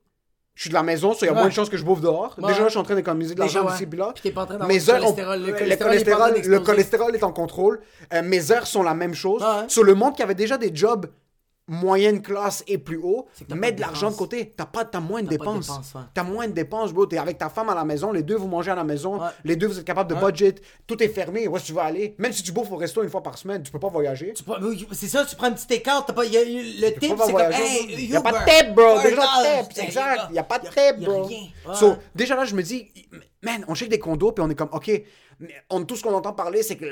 Je suis de la maison, so il y a Ouais. moins de chances que je bouffe dehors. Ouais. Déjà, je suis en train d'économiser de l'argent ici puis là. Puis t'es pas en train Mes heures cholestérol. Le le cholestérol le cholestérol est en contrôle. Euh, mes heures sont la même chose. Sur le monde qui avait déjà des jobs moyenne classe et plus haut, mets de de l'argent de côté. T'as pas, t'as moins de dépenses. ouais. T'as moins de dépenses, bro. T'es avec ta femme à la maison, les deux vous mangez à la maison, Ouais. les deux vous êtes capable de Ouais. budget, tout est fermé. Où est-ce que tu vas aller? Même si tu bouffes au resto une fois par semaine, tu peux pas voyager. C'est ça, tu prends une petite écart, t'as pas. y a- le Tu tip, c'est comme. Hey, Il y a pas de tip, bro. $4, Déjà de tip. Exact. y a pas de tip, bro. So, déjà là, je me dis, man, on check des condos, puis on est comme, OK, on, tout ce qu'on entend parler, c'est que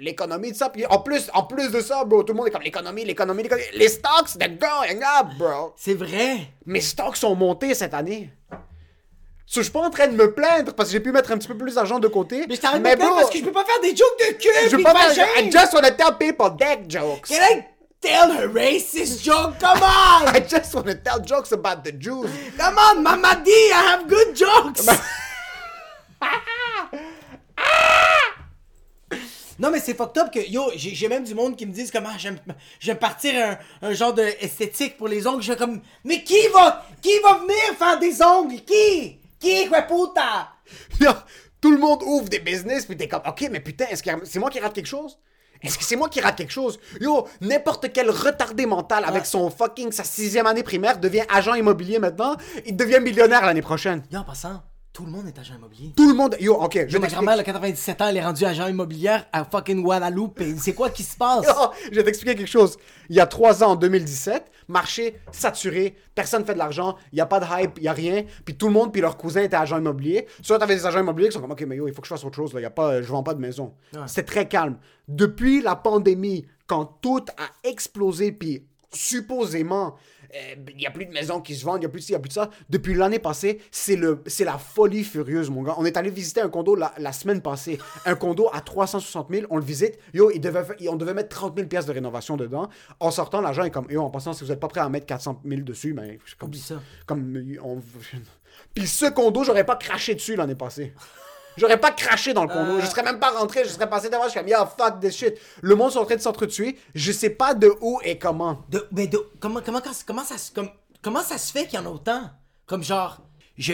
l'économie de ça. Puis en plus, en plus de ça, bro, tout le monde est comme l'économie, l'économie, l'économie. Les stocks, they're going up, bro. C'est vrai. Mes stocks sont montés cette année. So, je suis pas en train de me plaindre parce que j'ai pu mettre un petit peu plus d'argent de côté. Mais je t'arrête de parce que je peux pas faire des jokes de cul. je puis pas faire. I just wanna tell people deck jokes. Can I tell a racist joke? Come on! I just wanna tell jokes about the Jews. Come on, Mama D, I have good jokes! Non, mais c'est fucked up que, yo, j'ai même du monde qui me disent comment j'aime j'aime partir un, un genre de esthétique pour les ongles. Je suis comme, mais qui va, qui va venir faire des ongles? Qui? Qui, quoi, puta? Yo, tout le monde ouvre des business, puis t'es comme, ok, mais putain, est-ce que c'est moi qui rate quelque chose? Est-ce que c'est moi qui rate quelque chose? Yo, n'importe quel retardé mental avec Ouais. son fucking, sa sixième année primaire devient agent immobilier maintenant, il devient millionnaire l'année prochaine. Yo, en passant, Tout le monde est agent immobilier. Tout le monde. Yo, ok, je Yo, ma grand-mère, elle a 97 ans, elle est rendue agent immobilière à fucking Guadeloupe. C'est quoi qui se passe? Oh, je vais t'expliquer quelque chose. Il y a trois ans, en 2017, marché saturé, personne fait de l'argent, il n'y a pas de hype, il n'y a rien. Puis tout le monde, puis leur cousin était agent immobilier. Soit t'avais des agents immobiliers qui sont comme, OK, mais yo, il faut que je fasse autre chose, là. Y a pas, je vends pas de maison. C'était très calme. Depuis la pandémie, quand tout a explosé, puis supposément, il n'y a plus de maisons qui se vendent, il n'y a plus de ci, il n'y a plus de ça. Depuis l'année passée, c'est la folie furieuse, mon gars. On est allé visiter un condo la, la semaine passée. Un condo à 360 000, on le visite. Yo, il devait, fa- on devait mettre 30 000 pièces de rénovation dedans. En sortant, l'agent est comme, yo, en passant, si vous n'êtes pas prêt à mettre 400 000 dessus, ben, comme, ça. comme on... Puis ce condo, j'aurais pas craché dessus l'année passée. J'aurais pas craché dans le condo. Je serais même pas rentré. Je serais passé devant. Je serais comme, yeah, fuck this shit. Le monde est en train de s'entretuer. Je sais pas de où et comment. De, mais de, comment, comment, comment, comment ça, se- comme, comment ça se fait qu'il y en a autant? Comme genre, je,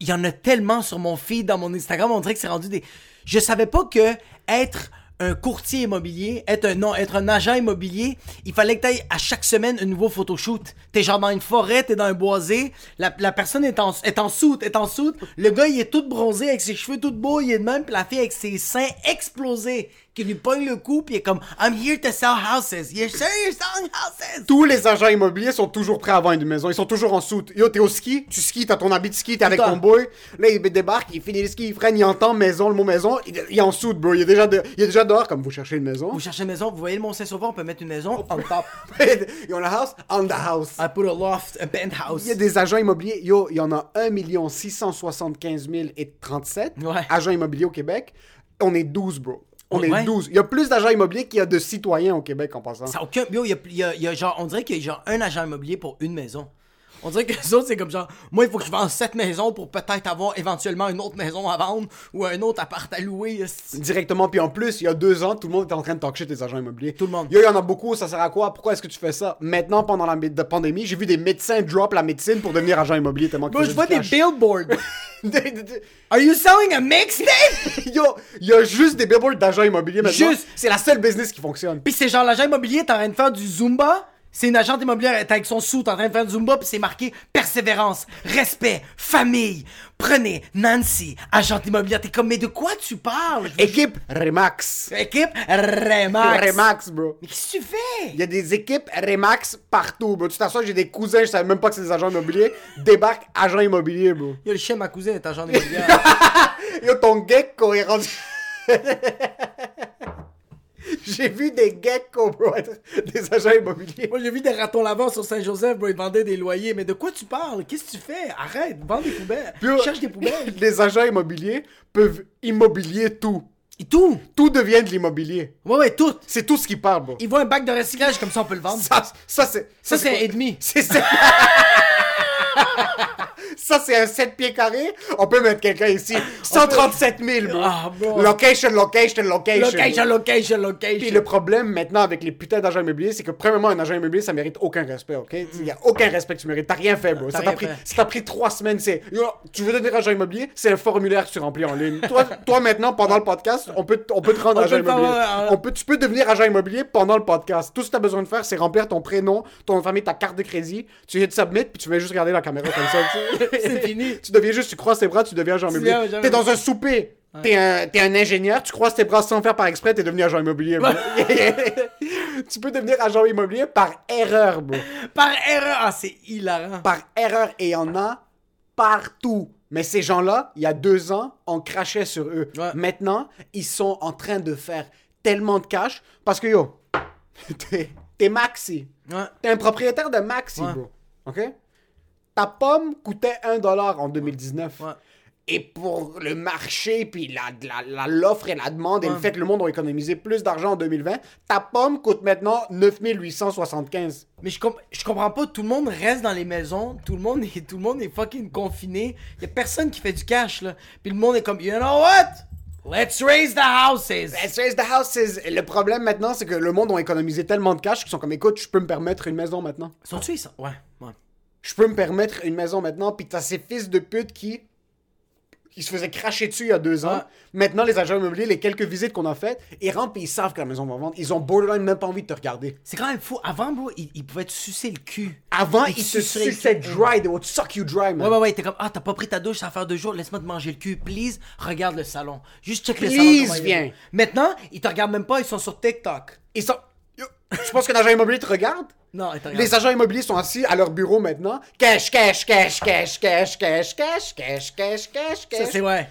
il y en a tellement sur mon feed, dans mon Instagram, on dirait que c'est rendu des... Je savais pas que être un courtier immobilier, être un, non, être un agent immobilier, il fallait que t'ailles à chaque semaine un nouveau photoshoot. T'es genre dans une forêt, t'es dans un boisé, la, la personne est en, est en soute, est en soute, le gars il est tout bronzé avec ses cheveux tout beaux, il est de même, puis la fille avec ses seins explosés, qui lui pogne le cou, puis il est comme I'm here to sell houses. You're sure you're selling houses? Tous les agents immobiliers sont toujours prêts à vendre une maison. Ils sont toujours en soute. Yo, t'es au ski, tu skis, t'as ton habit de ski, t'es avec ton boy. Là, il débarque, il finit le ski, il freine, il entend maison, le mot maison. Il, il est en soute, bro. Il est déjà, de- il est déjà dehors comme vous cherchez une maison. Vous cherchez une maison, vous voyez le Mont Saint-Sauveur, on peut mettre une maison on top. you want a house? On the house. I put a loft, a penthouse. Il y a des agents immobiliers. Yo, il y en a 1 675 000 et 37 Ouais. agents immobiliers au Québec. On est 12, bro. On est Ouais. 12. Il y a plus d'agents immobiliers qu'il y a de citoyens au Québec en passant. Ça aucun. Yo, il y a, il y a- il y a genre, on dirait qu'il y a genre un agent immobilier pour une maison. On dirait que les autres, c'est comme genre, moi, il faut que je vende cette maison pour peut-être avoir éventuellement une autre maison à vendre ou un autre appart à louer. Directement. Puis en plus, il y a deux ans, tout le monde était en train de talk shit des agents immobiliers. Tout le monde. Yo, il y en a beaucoup. Ça sert à quoi? Pourquoi est-ce que tu fais ça? Maintenant, pendant la pandémie, j'ai vu des médecins drop la médecine pour devenir agent immobilier tellement Moi, je vois des billboards. Are you selling a mixtape? Yo, il y a juste des billboards d'agents immobiliers maintenant. Juste. C'est la seule business qui fonctionne. Puis c'est genre l'agent immobilier est en train de faire du Zumba? C'est une agente immobilière elle est avec son sou en train de faire du Zumba, puis c'est marqué persévérance, respect, famille. Prenez Nancy, agente immobilière. T'es comme, mais de quoi tu parles? Équipe Remax. Équipe Remax. Remax, bro. Mais qu'est-ce que tu fais? Il y a des équipes Remax partout, bro. Tu t'assois, j'ai des cousins, je savais même pas que c'est des agents immobiliers. Débarque agent immobilier, bro. Yo, le chien ma cousine est agent immobilière. Yo, ton gecko est rendu. j'ai vu des geckos, bro, être des agents immobiliers. Moi, j'ai vu des ratons laveurs sur Saint-Joseph, bro. Ils vendaient des loyers. Mais de quoi tu parles? Qu'est-ce que tu fais? Arrête, vends des poubelles. Puis, yo, Cherche des poubelles. Les agents immobiliers peuvent immobilier tout. Et tout? Tout devient de l'immobilier. Ouais, ouais, tout. C'est tout ce qui parle, bro. Ils voient un bac de recyclage, comme ça, on peut le vendre. Ça, ça c'est. Ça, c'est un et demi. C'est ça. Ça, c'est un 7 pieds carrés. On peut mettre quelqu'un ici. 137 000, bro. Ah, bro. Location, location, location. Location, location, location. Puis le problème maintenant avec les putains d'agents immobiliers, c'est que premièrement, un agent immobilier, ça mérite aucun respect, ok? Il y a aucun respect que tu mérites. T'as rien fait, bro. Ça t'a pris, fait. ça t'a pris trois semaines. C'est, tu veux devenir agent immobilier? C'est un formulaire que tu remplis en ligne. toi, toi, maintenant, pendant le podcast, on peut, on peut te rendre On agent peut immobilier. On peut, tu peux devenir agent immobilier pendant le podcast. Tout ce que t'as besoin de faire, c'est remplir ton prénom, ton nom de famille, ta carte de crédit. Tu hits submit, puis tu vas juste regarder la caméra comme ça. Tu. C'est fini. Tu deviens juste, tu croises tes bras, tu deviens agent immobilier. agent T'es dans un souper. T'es un, un ingénieur, tu croises tes bras sans faire par exprès, t'es devenu agent immobilier. tu peux devenir agent immobilier par erreur, bro. Par erreur. Ah, c'est hilarant. Par erreur, et il y en a partout. Mais ces gens-là, il y a deux ans, on crachait sur eux. Ouais. Maintenant, ils sont en train de faire tellement de cash parce que yo, t'es, t'es Maxi. Ouais. T'es un propriétaire de Maxi, bro. OK? Ta pomme coûtait 1$ dollar en 2019. Ouais. Et pour le marché, puis la, la- la- l'offre et la demande, et le fait que le monde a économisé plus d'argent en 2020, ta pomme coûte maintenant 9875. Mais je, comp- je comprends pas, tout le monde reste dans les maisons, tout le monde est, tout le monde est fucking confiné, y a personne qui fait du cash là. Puis le monde est comme, you know what? Let's raise the houses. Let's raise the houses. Et Le problème maintenant, c'est que le monde a économisé tellement de cash qu'ils sont comme, écoute, je peux me permettre une maison maintenant. Sont-tu sont- Ouais, ouais. Je peux me permettre une maison maintenant, puis t'as ces fils de pute qui. ils se faisaient cracher dessus il y a deux ans. Ouais. Maintenant, les agents immobiliers, les quelques visites qu'on a faites, ils rentrent et ils savent que la maison va vendre. Ils ont borderline même pas envie de te regarder. C'est quand même fou. Avant, bro, ils, ils pouvaient te sucer le cul. Avant, Ils ils le suçaient cul. dry. They would suck you dry, man. Ouais, ouais, ouais, t'es comme, ah, t'as pas pris ta douche, ça va faire deux jours, laisse-moi te manger le cul, please, regarde le salon. Juste check le Please, salon. comment il est. viens. Maintenant, ils te regardent même pas, ils sont sur TikTok. Ils sont... Je pense qu'un agent immobilier te regarde. Non. Les agents immobiliers sont assis à leur bureau maintenant. Cash, cash, cash, cash, cash, cash, cash, cash, cash, cash, Ça, cash. c'est ouais.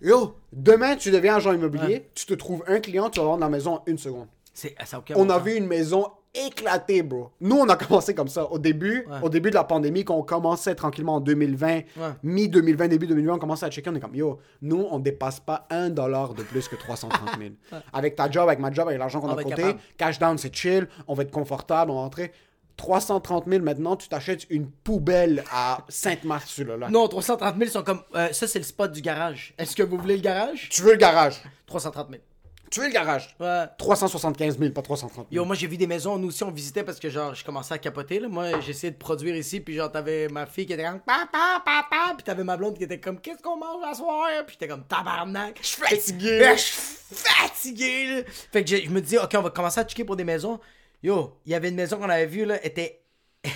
Yo, demain, tu deviens agent immobilier, tu te trouves un client, tu vas vendre la maison en une seconde. C'est, ça aucun On bon a vu une maison éclatée, bro. Nous, on a commencé comme ça. Au début, Ouais. au début de la pandémie, quand on commençait tranquillement en 2020, mi-2020, début 2020, on commençait à checker, on est comme, yo, nous, on dépasse pas un dollar de plus que 330 000. Avec ta job, avec ma job, avec l'argent qu'on On a capable. cash down, c'est chill, on va être confortable, on va rentrer. 330 000 maintenant, tu t'achètes une poubelle à Sainte-Marthe sur le lac. Non, 330 000 sont comme, euh, ça, c'est le spot du garage. Est-ce que vous voulez le garage? Tu veux le garage? 330 000. Tu veux le garage? Ouais. 375 000, pas 330 000. Yo, moi j'ai vu des maisons, nous aussi on visitait parce que genre je commençais à capoter là. Moi j'essayais de produire ici, puis genre t'avais ma fille qui était comme papa, papa, puis t'avais ma blonde qui était comme qu'est-ce qu'on mange à soir, puis j'étais comme tabarnak. Je suis fatigué. Je suis fatigué. là. Fait que je me dis ok on va commencer à checker pour des maisons. Yo, il y avait une maison qu'on avait vue là, était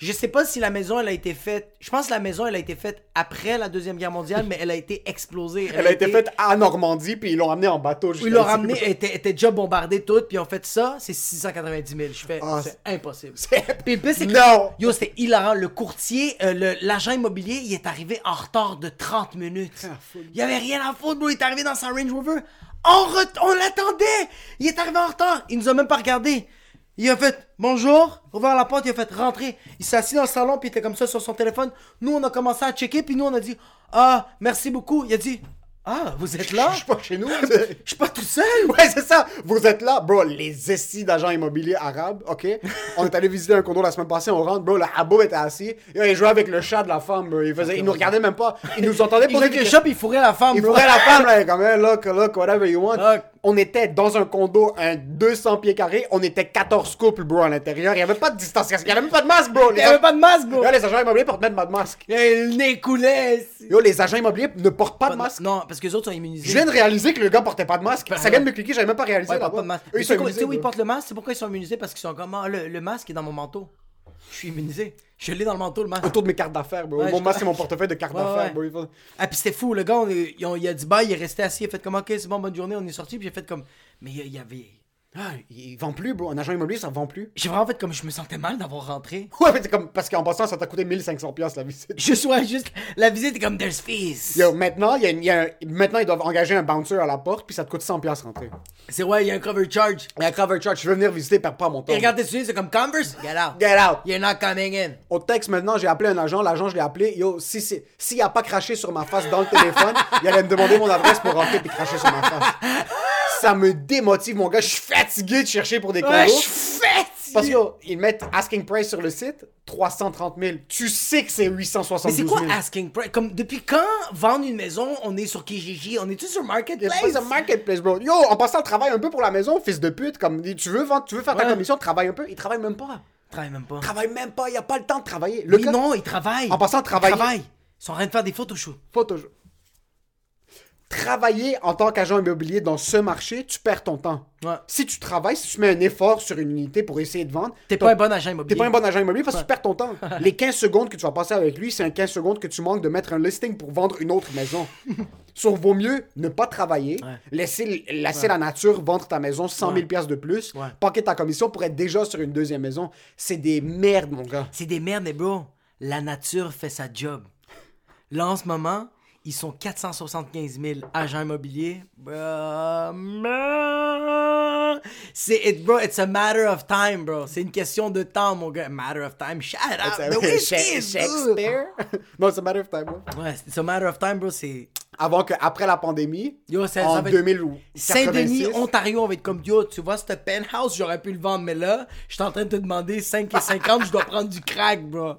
Je sais pas si la maison elle a été faite. Je pense que la maison elle a été faite après la deuxième guerre mondiale, mais elle a été explosée. Elle a été faite à Normandie, puis ils l'ont amenée en bateau. Ils l'ont ramené, elle était, déjà bombardée toute, puis ils ont fait ça, c'est 690 000. Je fais, Ah, c'est impossible. Puis le c'est que, Non. yo, c'était hilarant. Le courtier, euh, l'agent immobilier, il est arrivé en retard de 30 minutes. Ah. Il y avait rien à foutre, bro. Il est arrivé dans sa Range Rover. En on l'attendait. Il est arrivé en retard. Il nous a même pas regardé. Il a fait bonjour, ouvert la porte, il a fait rentrer. Il s'est assis dans le salon, puis il était comme ça sur son téléphone. Nous, on a commencé à checker, puis nous, on a dit ah, merci beaucoup. Il a dit ah, vous êtes là? Je suis pas chez nous. Je suis pas tout seul. Ouais, c'est ça. Vous êtes là, bro. Les estis d'agents immobiliers arabes, ok? On est allé visiter un condo la semaine passée, on rentre, bro. Le Habbo était assis. Il jouait avec le chat de la femme, bro. Il, faisait, il nous regardait même pas. Il nous entendait Il poser jouait des questions. il fourrait la femme. Il bro. fourrait la femme, là. il Comme, hey, look, look, whatever you want. Look. On était dans un condo, un 200 pieds carrés. On était 14 couples, bro, à l'intérieur. Il y avait pas de distanciation. Il y avait même pas de masque, bro. Il Les, y avait pas de masque, bro. Yo, les agents immobiliers portent même pas de masque. Et le nez coulait. Yo, les agents immobiliers ne portent pas de masque. Non, parce que les autres sont immunisés. Je viens de réaliser que le gars portait pas de masque. Ça vient de me cliquer, j'avais même pas réalisé. Ouais, ils portent pas de masque. Eux, ils sont sais où immunisés, ils portent le masque? C'est pourquoi ils sont immunisés? Parce qu'ils sont comme ah, le, le masque est dans mon manteau. Je suis immunisé. Je l'ai dans le manteau, le masque. autour de mes cartes d'affaires, bro. Ouais, mon masque et mon portefeuille de cartes Ouais, d'affaires, ouais. bro. Il Ah, puis c'était fou, le gars, on ont- il a dit bye, il est resté assis, il a fait comme ok, c'est bon, bonne journée, on est sorti, puis j'ai fait comme. Mais il y, il y avait. Ah, il vend plus, bro. Un agent immobilier, ça vend plus. J'ai vraiment fait comme je me sentais mal d'avoir rentré. Ouais, mais c'est comme. Parce qu'en passant, ça t'a coûté 1500$ piastres, la visite. Je sois juste. La visite est comme there's fees. Yo, maintenant, il y a, il y a un- maintenant, ils doivent engager un bouncer à la porte, puis ça te coûte 100$ piastres rentrer. C'est ouais, il y a un cover charge. Et à Cover Church, je veux venir visiter, perds pas mon temps. Et regarde tes souliers, c'est comme Converse. Get out. Get out! You're not coming in. Au texte, maintenant, j'ai appelé un agent. L'agent, je l'ai appelé. Yo, si c'est- s'il a pas craché sur ma face dans le téléphone, il allait me demander mon adresse pour rentrer puis cracher sur ma face. Ça me démotive, mon gars. Je suis fatigué de chercher pour des condos. Ouais, je suis fatigué. Parce qu'ils mettent asking price sur le site, 330 000. Tu sais que c'est 872 Mais c'est 000. quoi asking price? Comme depuis quand vendre une maison, on est sur Kijiji, on est-tu sur C'est Marketplace? pas un marketplace, bro. Yo, en passant, travaille un peu pour la maison, fils de pute. Comme, tu veux vendre, tu veux faire ta Ouais. commission, travaille un peu. Il travaille même pas. Travaille même pas. Travaille même pas. Il a pas le temps de travailler. Le Oui, gars- non, ils travaillent. En passant, travailler- Ils travaillent. Ils sont en train de faire des photoshoots. Toujours. Travailler en tant qu'agent immobilier dans ce marché, tu perds ton temps. Ouais. Si tu travailles, si tu mets un effort sur une unité pour essayer de vendre, T'es pas un bon agent immobilier. T'es pas un bon agent immobilier parce que tu perds ton temps. Les 15 secondes que tu vas passer avec lui, c'est un 15 secondes que tu manques de mettre un listing pour vendre une autre maison. Sur vaut mieux ne pas travailler, Ouais. laisser, laisser la nature vendre ta maison 100 000 piastres de plus, paquer ta commission pour être déjà sur une deuxième maison. C'est des merdes, mon gars. C'est des merdes, mais bro, la nature fait sa job. Là, en ce moment, ils sont 475 000 agents immobiliers. C'est, it, bro, it's a matter of time, bro. C'est une question de temps, mon gars. Matter of time. Shut up. The whiskey is good. Shakespeare? non, c'est matter of time. bro. Ouais, it's a matter of time, bro. C'est. Avant que, après la pandémie, Yo, ça- en ça être- 2000 ou Saint-Denis, 86, Ontario, on va être comme yo, tu vois, ce penthouse, j'aurais pu le vendre, mais là, je suis en train de te demander 5 et 50, je dois prendre du crack, bro.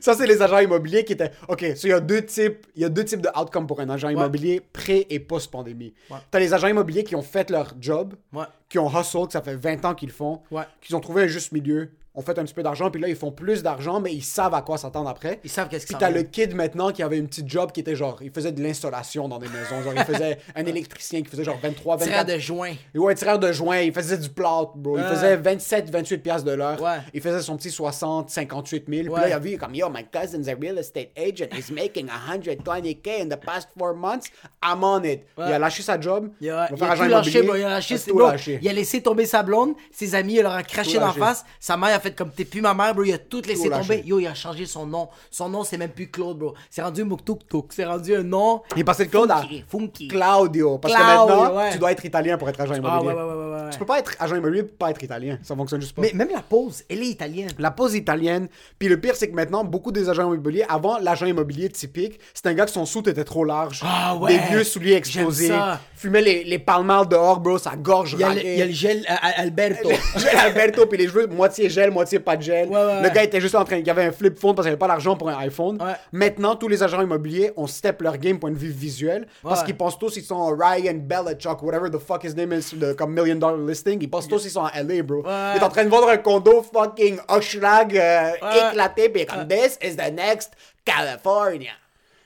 Ça, c'est les agents immobiliers qui étaient. OK, so il y a deux types, il y a deux types de outcomes pour un agent immobilier pré- et post-pandémie. Ouais. T'as les agents immobiliers qui ont fait leur job, Ouais. qui ont hustle, que ça fait 20 ans qu'ils le font, Ouais. qu'ils ont trouvé un juste milieu. Ont fait un petit peu d'argent, puis là, ils font plus d'argent, mais ils savent à quoi s'attendre après. Ils savent qu'est-ce Puis qu'ils t'as le kid maintenant qui avait une petite job qui était genre, il faisait de l'installation dans des maisons. Genre, il faisait un électricien qui faisait genre 23, 24. Tireur de joint. Ouais, tireur de joint, il faisait du plot, bro. Il Ouais. faisait 27, 28 piastres de l'heure. Ouais. Il faisait son petit 60, 58 000. Puis là, il a vu comme, yo, my cousin's a real estate agent. He's making 120k in the past four months. I'm on it. Il a lâché sa job. Il a, il a tout lâché, bro, il a lâché, Il a tout lâché. il a laissé tomber sa blonde, ses amis, il leur a craché d'en face, sa mère a fait comme t'es plus ma mère, bro, il a tout laissé tomber. Yo, il a changé son nom. Son nom, c'est même plus Claude, bro. C'est rendu Muktuk C'est rendu un nom. Il est passé de Claude à Funky, funky. Claudio. Parce Claudio, que maintenant, ouais. tu dois être italien pour être agent Ah, immobilier. ouais, ouais, ouais, ouais, ouais. Tu peux pas être agent immobilier pour pas être italien. Ça fonctionne juste pas. Mais même la pause, elle est italienne. La pose italienne. Puis le pire, c'est que maintenant, beaucoup des agents immobiliers, avant l'agent immobilier typique, c'était un gars que son soute était trop large. Ah ouais. Des vieux souliers ça. Fumait les, les palmales dehors, bro, sa gorge Il y a le, il y a le gel euh, Alberto. Gel Alberto, puis les cheveux, moitié gel, moitié pas de gel. Ouais, ouais, le gars était juste en train. Il y avait un flip phone parce qu'il avait pas l'argent pour un iPhone. Maintenant, tous les agents immobiliers ont step leur game point de vue visuel. Parce qu'ils pensent tous qu'ils sont Ryan Belichick, whatever the fuck his name is, de, comme Million Dollar Listing. Ils pensent tous qu'ils sont à LA, bro. Ouais. Il est en train de vendre un condo fucking Oshlag euh, éclaté, puis comme This is the next California.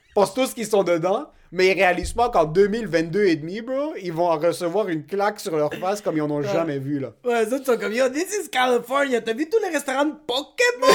Ils pensent tous qu'ils sont dedans. Mais ils réalisent pas qu'en 2022 et demi, bro, ils vont recevoir une claque sur leur face comme ils en ont jamais vu, là. Ouais, les autres sont comme, yo, this is California. T'as vu tous les restaurants de Pokémon?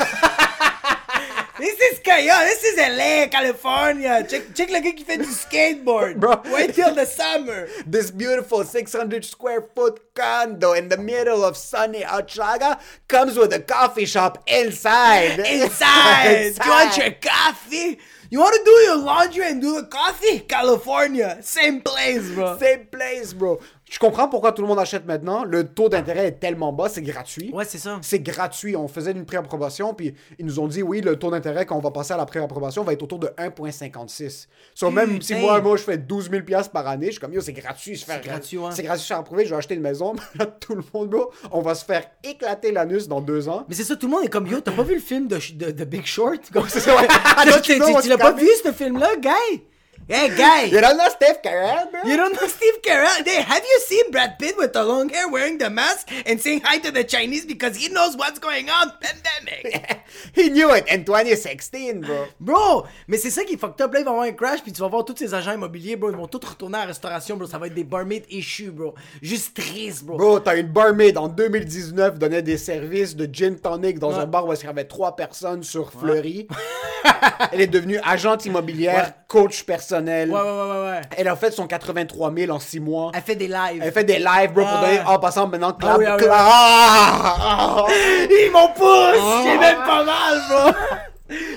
this is, yo, this is LA, California. Check, check le gars qui fait du skateboard. Bro. Wait till the summer. This beautiful 600 square foot condo in the middle of sunny Ochaga comes with a coffee shop inside. Inside. You want your coffee? You want to do your laundry and do the coffee? California. Same place, bro. Same place, bro. Je comprends pourquoi tout le monde achète maintenant. Le taux d'intérêt est tellement bas, c'est gratuit. Ouais, c'est ça. C'est gratuit. On faisait une préapprobation, puis ils nous ont dit, oui, le taux d'intérêt quand on va passer à la préapprobation va être autour de 1,56. So, même si moi, moi, je fais 12 000 piastres par année, je suis comme, yo, c'est gratuit. Faire, gratuit, ouais. C'est gratuit, je suis approuvé, je vais acheter une maison. Là, tout le monde, bro, on va se faire éclater l'anus dans deux ans. Mais c'est ça, tout le monde est comme, yo, t'as pas vu le film de, de, de Big Short? Comme, c'est ça, ouais. Don't tu l'as pas vu, ce film-là, guy? Hey, guy! You don't know Steve Carell, bro? You don't know Steve Carell? Hey, have you seen Brad Pitt with the long hair wearing the mask and saying hi to the Chinese because he knows what's going on? Pandemic! He knew it in 2016, bro. Bro, mais c'est ça qui est fucked up. Là, il va avoir un crash, puis tu vas voir tous ces agents immobiliers, bro. Ils vont tous retourner à la restauration, bro. Ça va être des barmaids issues, bro. Juste triste, bro. Bro, t'as une barmaid en 2019 donnait des services de gin tonic dans Ouais. un bar où il y avait trois personnes sur Fleury. Elle est devenue agente immobilière, Ouais. Coach personnel. Ouais, ouais, ouais, ouais. Elle a fait son 83 000 en 6 mois. Elle fait des lives. Elle fait des lives, bro, pour Ah. donner. En passant maintenant, clap, oui, ah oui, clap. ah Ah, ah. Ils m'ont! Oh. J'ai même pas mal, bro!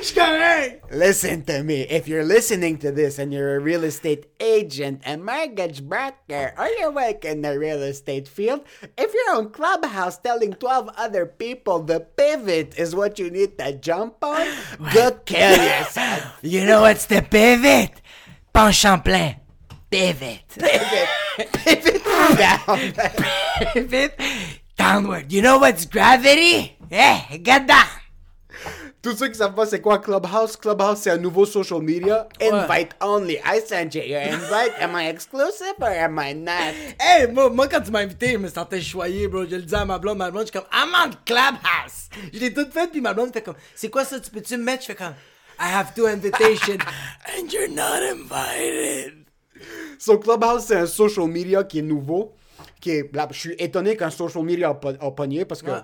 Je suis correct! Listen to me. If you're listening to this and you're a real estate agent, a mortgage broker, or you work in the real estate field, if you're on Clubhouse telling 12 other people the pivot is what you need to jump on, go kill yourself. You know what's the pivot? Penchant plein. Pivot. Pivot. Pivot down. Pivot downward. You know what's gravity? Eh, get down. Tous ceux qui savent pas c'est quoi Clubhouse, Clubhouse c'est un nouveau social media. Invite only. I sent you your invite? Am I exclusive or am I not? Hey, moi, moi, quand tu m'as invité, je me sentais choyé, bro. Je le dis à ma blonde, ma blonde, je suis comme, I'm on Clubhouse. Je l'ai toute faite, puis ma blonde fait comme, c'est quoi ça, tu peux-tu me mettre? Je fais comme, I have two invitations, and you're not invited. So Clubhouse, c'est un social media qui est nouveau. Qui est, là, je suis étonné qu'un social media a, po- a pogné parce que Ouais.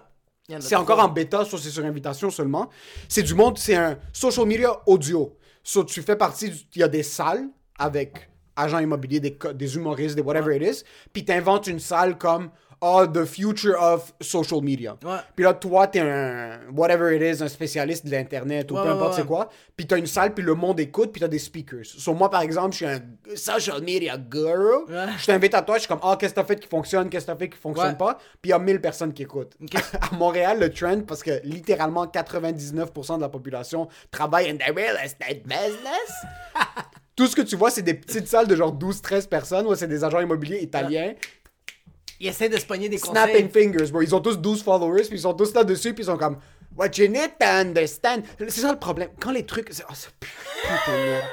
En c'est encore en bêta, ça c'est sur invitation seulement. C'est du monde, c'est un social media audio. So tu fais partie, il y a des salles avec agents immobiliers, des, des humoristes, des whatever it is. Puis t'inventes une salle comme oh, the future of social media. Ouais. Puis là, toi, t'es un whatever it is, un spécialiste de l'internet ou Ouais, peu importe c'est quoi. Puis t'as une salle, puis le monde écoute, puis t'as des speakers. Sur moi, par exemple, je suis un social media guru. Je t'invite à toi, je suis comme, ah, qu'est-ce que t'as fait qui fonctionne, qu'est-ce que t'as fait qui fonctionne pas. Puis il y a 1000 personnes qui écoutent. à Montréal, le trend, parce que littéralement 99% de la population travaille in the real estate business. Tout ce que tu vois, c'est des petites salles de genre 12-13 personnes, c'est des agents immobiliers italiens. Il essaie de se pogner des Snapping conseils. fingers, bro. Ils ont tous 12 followers, puis ils sont tous là-dessus, puis ils sont comme What you need to understand. C'est ça le problème. Quand les trucs. c'est- Oh, putain de merde.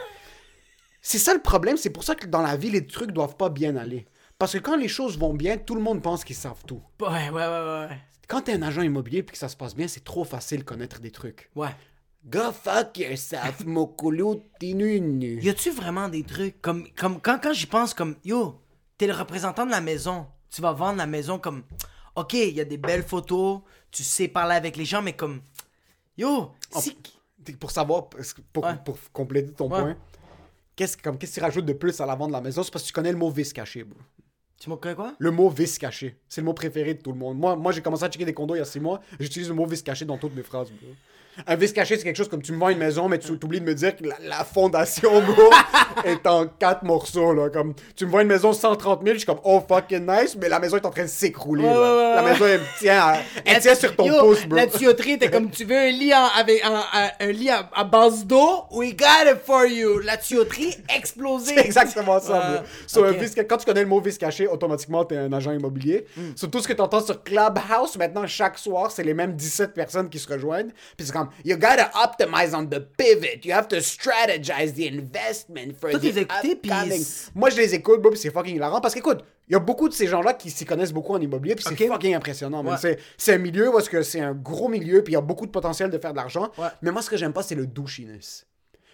C'est ça le problème, c'est pour ça que dans la vie, les trucs doivent pas bien aller. Parce que quand les choses vont bien, tout le monde pense qu'ils savent tout. Ouais, ouais, ouais, ouais. Quand t'es un agent immobilier puis que ça se passe bien, c'est trop facile de connaître des trucs. Ouais. Go fuck yourself, mokulu tinunu. Y a-tu vraiment des trucs comme, comme quand, quand j'y pense, comme yo, t'es le représentant de la maison, tu vas vendre la maison comme, ok, il y a des belles photos, tu sais parler avec les gens, mais comme, yo, si. Pour savoir, pour, Ouais. pour compléter ton Ouais. point, qu'est-ce comme, qu'est-ce que tu rajoutes de plus à la vente de la maison? C'est parce que tu connais le mot vice caché, bro. Tu m'as quoi? Le mot vice caché. C'est le mot préféré de tout le monde. Moi, moi j'ai commencé à checker des condos il y a six mois. J'utilise le mot vice caché dans toutes mes phrases, bro. Un vice caché, c'est quelque chose comme tu me vends une maison, mais tu oublies de me dire que la, la fondation, bro, est en quatre morceaux, là. Comme, tu me vends une maison 130 000, je suis comme, oh fucking nice, mais la maison est en train de s'écrouler, Ouais, là. ouais, ouais, La maison, elle tient, elle tient sur ton Yo, pouce, bro. La tuyauterie, t'es comme, tu veux un lit, en- avec, un, lit à, à base d'eau? We got it for you. La tuyauterie explosée. C'est exactement ça, bro. So, un Ok. Vice- quand tu connais le mot vice caché, automatiquement, t'es un agent immobilier. So, tout ce que t'entends sur Clubhouse, maintenant, chaque soir, c'est les mêmes 17 personnes qui se rejoignent. Puis c'est comme, you gotta optimize on the pivot. You have to strategize the investment for Toi, the les upcoming. Moi, je les écoute, bro, c'est fucking hilarant. Parce qu'écoute, il y a beaucoup de ces gens-là qui s'y connaissent beaucoup en immobilier, puis c'est fucking impressionnant. Ouais. C'est- C'est un milieu parce que c'est un gros milieu, puis il y a beaucoup de potentiel de faire de l'argent. Ouais. Mais moi, ce que j'aime pas, c'est le douchiness.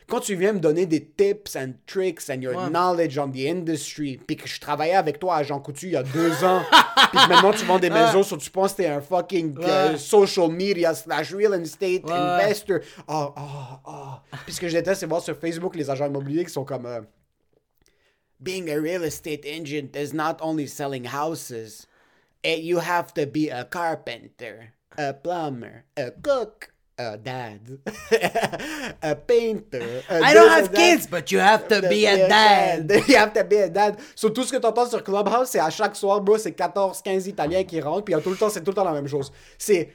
Quand tu viens me donner des tips and tricks and your Ouais. knowledge on the industry, puis que je travaillais avec toi à Jean Coutu il y a deux ans, puis maintenant tu vends des maisons, so tu penses que t'es un fucking euh, social media slash real estate investor. Oh, oh, oh. Puis ce que je déteste, c'est voir sur Facebook les agents immobiliers qui sont comme... euh, Being a real estate agent is not only selling houses. You have to be a carpenter, a plumber, a cook, a dad, a painter. a I don't have kids, but you have to be a dad. You have to be a dad. So, tout ce que tu entends sur Clubhouse, c'est à chaque soir, bro, c'est 14-15 Italiens qui rentrent, puis tout le temps, c'est tout le temps la même chose. C'est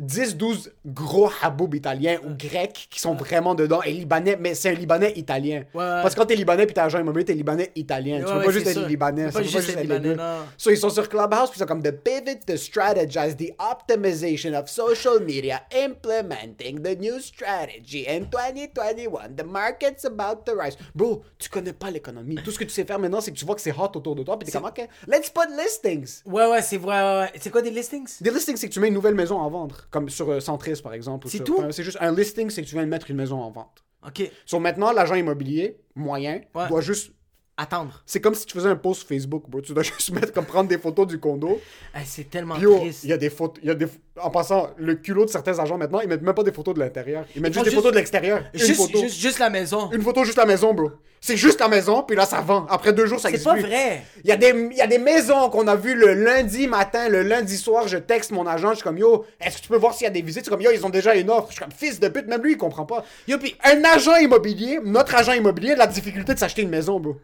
10-12 gros haboub italiens ou grecs qui sont vraiment dedans, et libanais, mais c'est un libanais italien. Ouais. Parce que quand t'es libanais puis t'es agent immobilier, t'es libanais italien. tu Ouais, peux ouais, pas juste être libanais. Tu peux pas juste être libanais. So, ils sont sur Clubhouse, puis ils sont comme The pivot to strategize the optimization of social media, implementing the new strategy in 2021. The market's about to rise. Bro, tu connais pas l'économie. Tout ce que tu sais faire maintenant, c'est que tu vois que c'est hot autour de toi, puis t'es comme, OK, let's put listings. Ouais, ouais, c'est vrai. ouais, ouais. C'est quoi des listings? Des listings, c'est que tu mets une nouvelle maison à vendre, comme sur euh, Centris, par exemple. C'est sur- tout? enfin, C'est juste un listing, c'est que tu viens de mettre une maison en vente. Ok. So, maintenant, l'agent immobilier moyen Ouais. doit juste Attendre. c'est comme si tu faisais un post Facebook, bro. Tu dois juste mettre comme prendre des photos du condo. Hey, c'est tellement triste. il y a des photos. Il y a des... En passant, le culot de certains agents maintenant, ils mettent même pas des photos de l'intérieur. Ils mettent juste des juste- photos de l'extérieur. Juste, photo. juste, juste la maison. Une photo juste la maison, bro. C'est juste la maison, puis là, ça vend. Après deux jours, ça C'est existe pas plus. vrai. Il y, a des, il y a des maisons qu'on a vues le lundi matin, le lundi soir, je texte mon agent, je suis comme yo, est-ce que tu peux voir s'il y a des visites? C'est comme yo, ils ont déjà une offre. Je suis comme fils de pute, même lui, il comprend pas. Yo, pis Un agent immobilier, notre agent immobilier a la difficulté de s'acheter une maison, bro.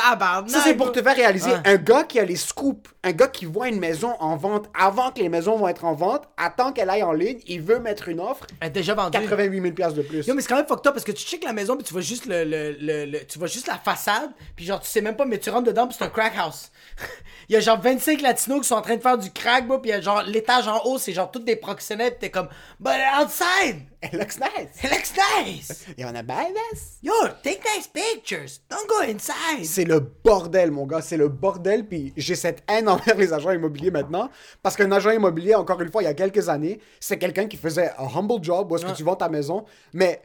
Tabarnak. Ça, c'est pour te faire réaliser. Ouais. Un gars qui a les scoops, un gars qui voit une maison en vente avant que les maisons vont être en vente, attend qu'elle aille en ligne, il veut mettre une offre, Elle est déjà vendue. 88 000 piastres de plus. Yo, mais c'est quand même fucked up parce que tu checkes la maison puis tu vois juste le, le, le, le- tu vois juste la façade puis genre tu sais même pas mais tu rentres dedans puis c'est un crack house. il y a genre 25 latinos qui sont en train de faire du crack bro puis il y a genre l'étage en haut c'est genre toutes des proxénètes pis t'es comme but outside It looks nice. it looks nice. You wanna buy this? Yo, take nice pictures. Don't go inside. C'est le bordel, mon gars. C'est le bordel. Puis j'ai cette haine envers les agents immobiliers maintenant. Parce qu'un agent immobilier, encore une fois, il y a quelques années, c'est quelqu'un qui faisait un humble job où est-ce que tu vends ta maison. Mais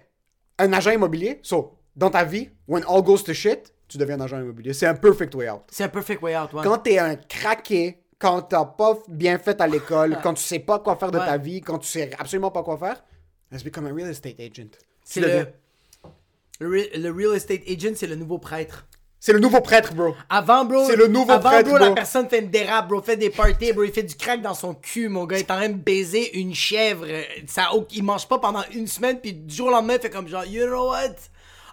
un agent immobilier, so, dans ta vie, when all goes to shit, tu deviens un agent immobilier. C'est un perfect way out. C'est un perfect way out, ouais. Quand t'es un craqué, quand t'as pas bien fait à l'école, quand tu sais pas quoi faire de Ouais. ta vie, quand tu sais absolument pas quoi faire, let's become a real estate agent. C'est le, le, re- le real estate agent, c'est le nouveau prêtre. C'est le nouveau prêtre, bro. Avant, bro. C'est le nouveau Avant, prêtre, bro, la bro. personne fait une dérape, bro. Fait des parties, bro. Il fait du crack dans son cul, mon gars. Il est en train de baiser une chèvre. Ça, il mange pas pendant une semaine, puis du jour au lendemain, il fait comme genre, you know what?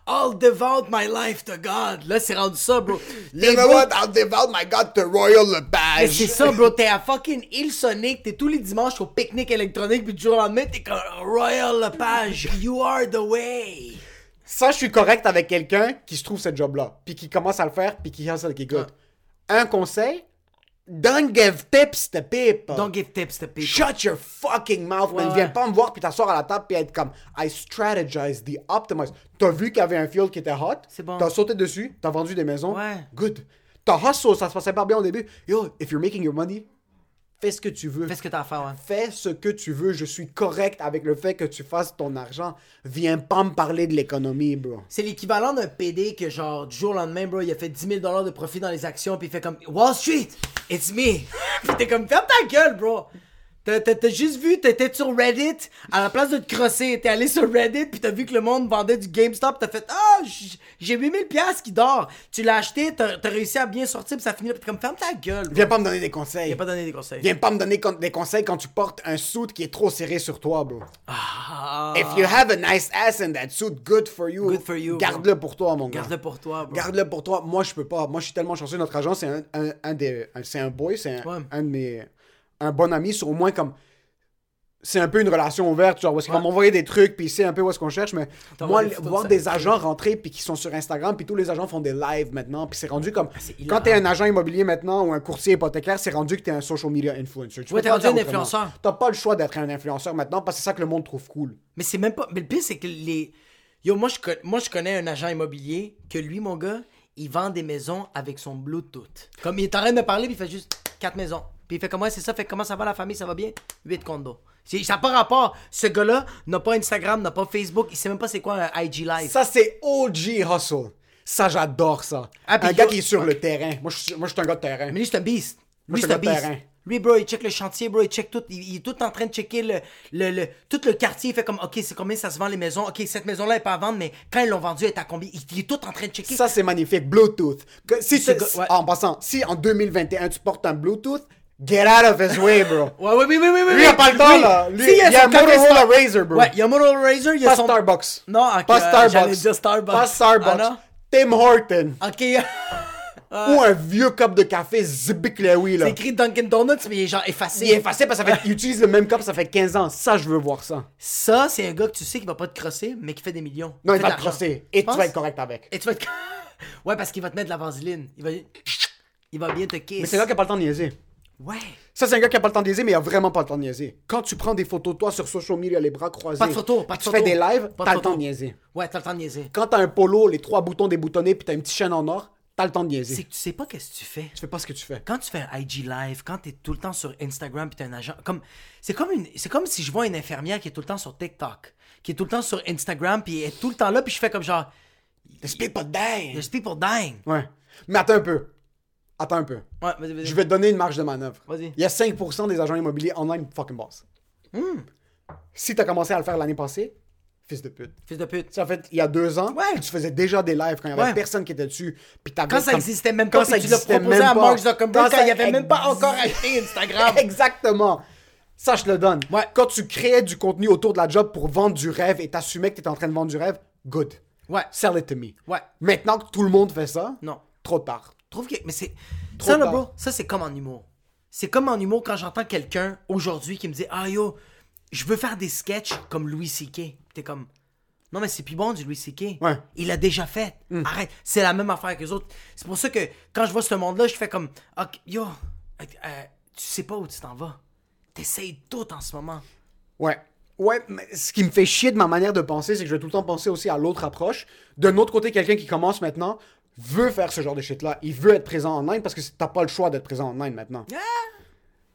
I'll devote my life to God. Là, c'est rendu ça, bro. Les You know bro- what? I'll devote my God to Royal Lepage. c'est ça, bro. T'es à fucking Île Sonic. T'es tous les dimanches au pique-nique électronique, puis du jour au lendemain, t'es comme Royal Lepage. You are the way. Ça, je suis correct avec quelqu'un qui se trouve ce job-là, puis qui commence à le faire, puis qui hustle, qui goûte. Un conseil, don't give tips to people. Don't give tips to people. Shut your fucking mouth, man. Ouais, Viens ouais. pas me voir puis t'asseoir à la table puis être comme I strategize the optimize. T'as vu qu'il y avait un field qui était hot? C'est bon. T'as sauté dessus, t'as vendu des maisons. Ouais. Good. T'as hustle, ça se passait pas bien au début. Yo, if you're making your money, fais ce que tu veux. Fais ce que t'as à faire, ouais. Fais ce que tu veux. Je suis correct avec le fait que tu fasses ton argent. Viens pas me parler de l'économie, bro. C'est l'équivalent d'un PD que, genre, du jour au lendemain, bro, il a fait 10 000 de profit dans les actions, puis il fait comme Wall Street, it's me. puis t'es comme, ferme ta gueule, bro. T'as- juste vu, t'étais sur Reddit, à la place de te crosser, t'es allé sur Reddit, puis t'as vu que le monde vendait du GameStop, t'as fait Ah, j- j'ai 8000 piastres qui dort. Tu l'as acheté, t'as réussi à bien sortir, puis ça finit, comme, ferme ta gueule. Viens pas me donner des conseils. Il a pas donné des conseils. Viens pas me donner des conseils quand tu portes un suit qui est trop serré sur toi, bro. Ah, If you have a nice ass in that suit, good for you. Good for you. Garde-le pour toi, mon gars. Garde-le pour toi, bro. Garde-le pour toi. Moi, je peux pas. Moi, je suis tellement chanceux. Notre agent, c'est un, un, un des. c'est un boy, c'est un, Ouais. un de mes. Un bon ami, sur au moins comme. C'est un peu une relation ouverte, genre, où est-ce qu'il va Ouais. m'envoyer des trucs, puis il sait un peu où est-ce qu'on cherche, mais moi, voir ça. des agents rentrer, puis qui sont sur Instagram, puis tous les agents font des lives maintenant, puis c'est rendu comme. Ah, c'est quand t'es un agent immobilier maintenant, ou un courtier hypothécaire, c'est rendu que t'es un social media influencer. Tu Ouais, t'es rendu un influenceur. T'as pas le choix d'être un influenceur maintenant, parce que c'est ça que le monde trouve cool. Mais c'est même pas. Mais le pire, c'est que les. Yo, moi je, moi, je connais un agent immobilier que lui, mon gars, il vend des maisons avec son Bluetooth. Comme il est en train de me parler, puis il fait juste 4 maisons. Puis il fait comment c'est ça, fait comment ça va la famille, ça va bien? 8 condos. Ça n'a pas rapport. Ce gars-là n'a pas Instagram, n'a pas Facebook, il sait même pas c'est quoi un IG Live. Ça, c'est OG Hustle. Ça, j'adore ça. Ah, un gars qui est sur le terrain. Moi, je suis, moi, je suis un gars de terrain. Mais lui, c'est un beast. Lui, je c'est un beast. terrain. Lui, bro, il check le chantier, bro, il check tout. Il, il est tout en train de checker le, le, le- tout le quartier. Il fait comme, OK, c'est combien ça se vend les maisons? OK, cette maison-là est pas à vendre, mais quand ils l'ont vendue, elle est à combien? Il, il est tout en train de checker. Ça, c'est magnifique. Bluetooth. Que- si Ce ouais. En passant, si en 2021, tu portes un Bluetooth, get out of his way, bro. Ouais, ouais, oui, oui, oui, oui. Lui, il a pas le temps, là. Lui, Si, il y a Motorola Razr, bro. Ouais, il y a Motorola Razr, il y a Pas son... Starbucks. Non, ok, Pas euh, Starbucks. dire Starbucks. Pas Starbucks. Ah? Tim Horton. Ok, Ou un vieux cup de café Zibic Lewy, là. c'est écrit Dunkin' Donuts, mais il est genre effacé. Il est effacé parce qu'il utilise le même cup, ça fait 15 ans. Ça, je veux voir ça. Ça, c'est un gars que tu sais qui va pas te crosser, mais qui fait des millions. Non, il va te crosser. Et tu vas être correct avec. Et tu vas être... ouais, parce qu'il va te mettre de la vaseline. Il va... Il va bien te kiss. Mais c'est un gars qui a pas le temps de niaiser. Ouais. Ça, c'est un gars qui a pas le temps de niaiser, mais il a vraiment pas le temps de niaiser. Quand tu prends des photos de toi sur social media, les bras croisés, Pas de photos, pas de tu photos. fais des lives, Pas de t'as le photos. temps de niaiser. Ouais, t'as le temps de niaiser. Quand t'as un polo, les trois boutons déboutonnés, puis t'as une petite chaîne en or, t'as le temps de C'est niaiser. que tu sais pas qu'est-ce que tu fais. Tu fais pas ce que tu fais. Quand tu fais un IG live, quand t'es tout le temps sur Instagram puis t'es un agent, comme c'est comme une, c'est comme si je vois une infirmière qui est tout le temps sur TikTok, qui est tout le temps sur Instagram puis elle est tout le temps là puis je fais comme genre, There's people dying. there's people dying. Ouais. Mais attends un peu. Attends un peu. Ouais, vas-y, vas-y. Je vais te donner une marge de manœuvre. Vas-y. Il y a 5% des agents immobiliers online fucking boss. Hmm. Si t'as commencé à le faire l'année passée, fils de pute. Fils de pute. Ça fait il y a deux ans, Ouais. tu faisais déjà des lives quand il y avait Ouais. personne qui était dessus. Puis Quand ça comme- existait même pas, quand ça tu l'as proposé à. Mark Zuckerberg quand ça il avait même pas encore acheté Instagram. Exactement. Ça, je le donne. Ouais. Quand tu créais du contenu autour de la job pour vendre du rêve et t'assumais que t'étais en train de vendre du rêve, good. Ouais. Sell it to me. Ouais. Maintenant que tout le monde fait ça, Non. trop tard. Trouve que mais c'est ça là bro, ça c'est comme en humour. C'est comme en humour quand j'entends quelqu'un aujourd'hui qui me dit "Ah yo, je veux faire des sketchs comme Louis CK." T'es comme Non mais c'est plus bon du Louis CK. Ouais. Il l'a déjà fait. Arrête, c'est la même affaire que les autres. C'est pour ça que quand je vois ce monde-là, je fais comme Ok, yo, euh, euh, tu sais pas où tu t'en vas. T'essayes tout en ce moment. Ouais. Ouais, mais ce qui me fait chier de ma manière de penser, c'est que je vais tout le temps penser aussi à l'autre approche. D'un autre côté, quelqu'un qui commence maintenant veut faire ce genre de shit-là. Il veut être présent en online parce que t'as pas le choix d'être présent en online maintenant.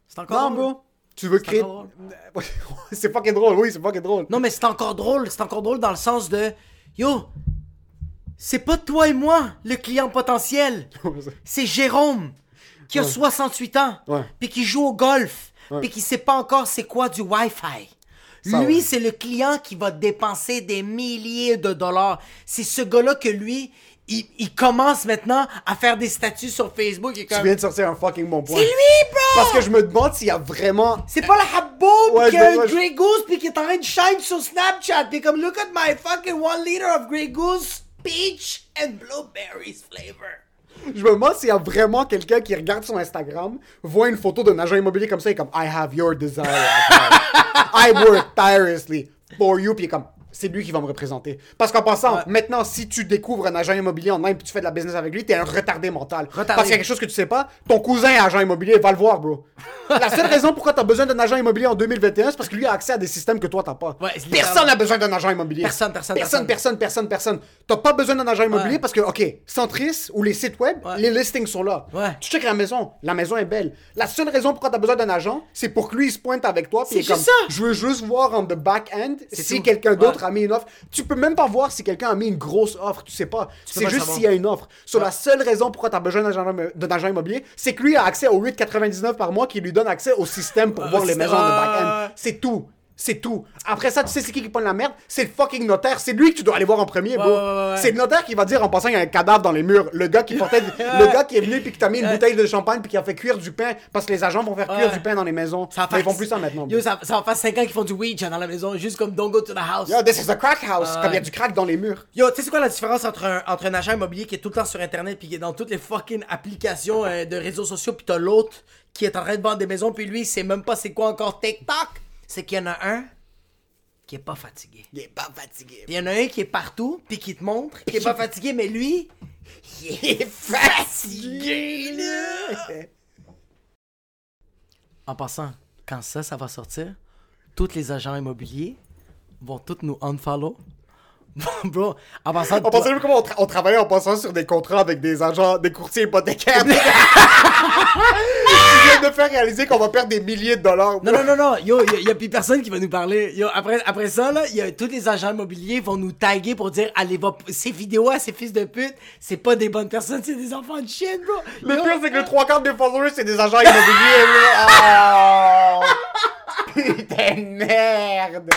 C'est encore Non, drôle. bro. Tu veux créer. c'est fucking drôle, oui, c'est fucking drôle. Non, mais c'est encore drôle. C'est encore drôle dans le sens de Yo, c'est pas toi et moi le client potentiel. C'est Jérôme qui a 68 ans, puis qui joue au golf, puis qui sait pas encore c'est quoi du Wi-Fi. Ça, lui, ouais. c'est le client qui va dépenser des milliers de dollars. C'est ce gars-là que lui, il, il commence maintenant à faire des statuts sur Facebook. Et Tu comme... viens de sortir un fucking bon point. C'est lui, bro! Parce que je me demande s'il y a vraiment. C'est pas le Habboub Ouais, qui a un je- Grey Goose puis qui est en train de shine sur Snapchat puis comme look at my fucking one liter of Grey Goose peach and blueberries flavor. Je me demande s'il y a vraiment quelqu'un qui regarde son Instagram, voit une photo d'un agent immobilier comme ça et comme I have your desire. I work tirelessly for you. Puis il est comme c'est lui qui va me représenter. Parce qu'en passant, Ouais. maintenant, si tu découvres un agent immobilier en Inde puis tu fais de la business avec lui, t'es un retardé mental. Retardé. Parce qu'il y a quelque chose que tu sais pas, ton cousin est agent immobilier, va le voir, bro. la seule raison pourquoi t'as besoin d'un agent immobilier en 2021, c'est parce que lui a accès à des systèmes que toi t'as pas. Ouais, personne n'a besoin d'un agent immobilier. Personne, personne, personne, personne. personne, personne. T'as pas besoin d'un agent immobilier Ouais. parce que, ok, Centris ou les sites web, les listings sont là. Tu checkes la maison, la maison est belle. La seule raison pourquoi t'as besoin d'un agent, c'est pour que lui il se pointe avec toi. C'est comme, ça. Je veux juste voir en the back end si quelqu'un d'autre A mis une offre. Tu peux même pas voir si quelqu'un a mis une grosse offre. Tu sais pas. C'est pas juste s'il y a une offre. Sur Ouais. la seule raison pourquoi t'as besoin d'un agent, immobilier, c'est que lui a accès au 8,99 par mois qui lui donne accès au système pour Ouais, voir les maisons en the Ouais, back end. ouais, ouais. C'est tout. C'est tout. Après ça, tu sais c'est qui qui prend la merde? C'est le fucking notaire. C'est lui que tu dois aller voir en premier, bro. ouais, ouais, ouais. C'est le notaire qui va dire en passant il y a un cadavre dans les murs. Le gars qui portait, le gars qui est venu puis qui t'a mis une bouteille de champagne puis qui a fait cuire du pain parce que les agents vont faire cuire du pain dans les maisons. Ça Mais ils font plus ça maintenant. Yo, ça, ça va faire 5 ans qu'ils font du Ouija dans la maison, juste comme don't go to the house. Yo, this is a crack house. Comme il y a du crack dans les murs. Yo, tu sais c'est quoi la différence entre un, entre un agent immobilier qui est tout le temps sur internet puis qui est dans toutes les fucking applications euh, de réseaux sociaux puis t'as l'autre qui est en train de vendre des maisons puis lui il sait même pas c'est quoi encore TikTok? C'est qu'il y en a un qui est pas fatigué. Il est pas fatigué. Il y en a un qui est partout puis qui te montre qui est pas fatigué mais lui Il est fatigué, là. En passant, quand ça ça va sortir, tous les agents immobiliers vont tous nous unfollow. Bro, en passant On pensait même comment on, tra- on travaillait en passant sur des contrats avec des agents, des courtiers hypothécaires. Ils viennent de faire réaliser qu'on va perdre des milliers de dollars. Non, non, non, non, yo, y, a- a plus personne qui va nous parler. Yo, après, après ça, là, y a, tous les agents immobiliers vont nous taguer pour dire, allez, va, ces vidéos à ces fils de pute, c'est pas des bonnes personnes, c'est des enfants de chienne, bro. Le Yo, pire, c'est que le trois quarts des followers, c'est des agents immobiliers. là. Oh! Putain de merde.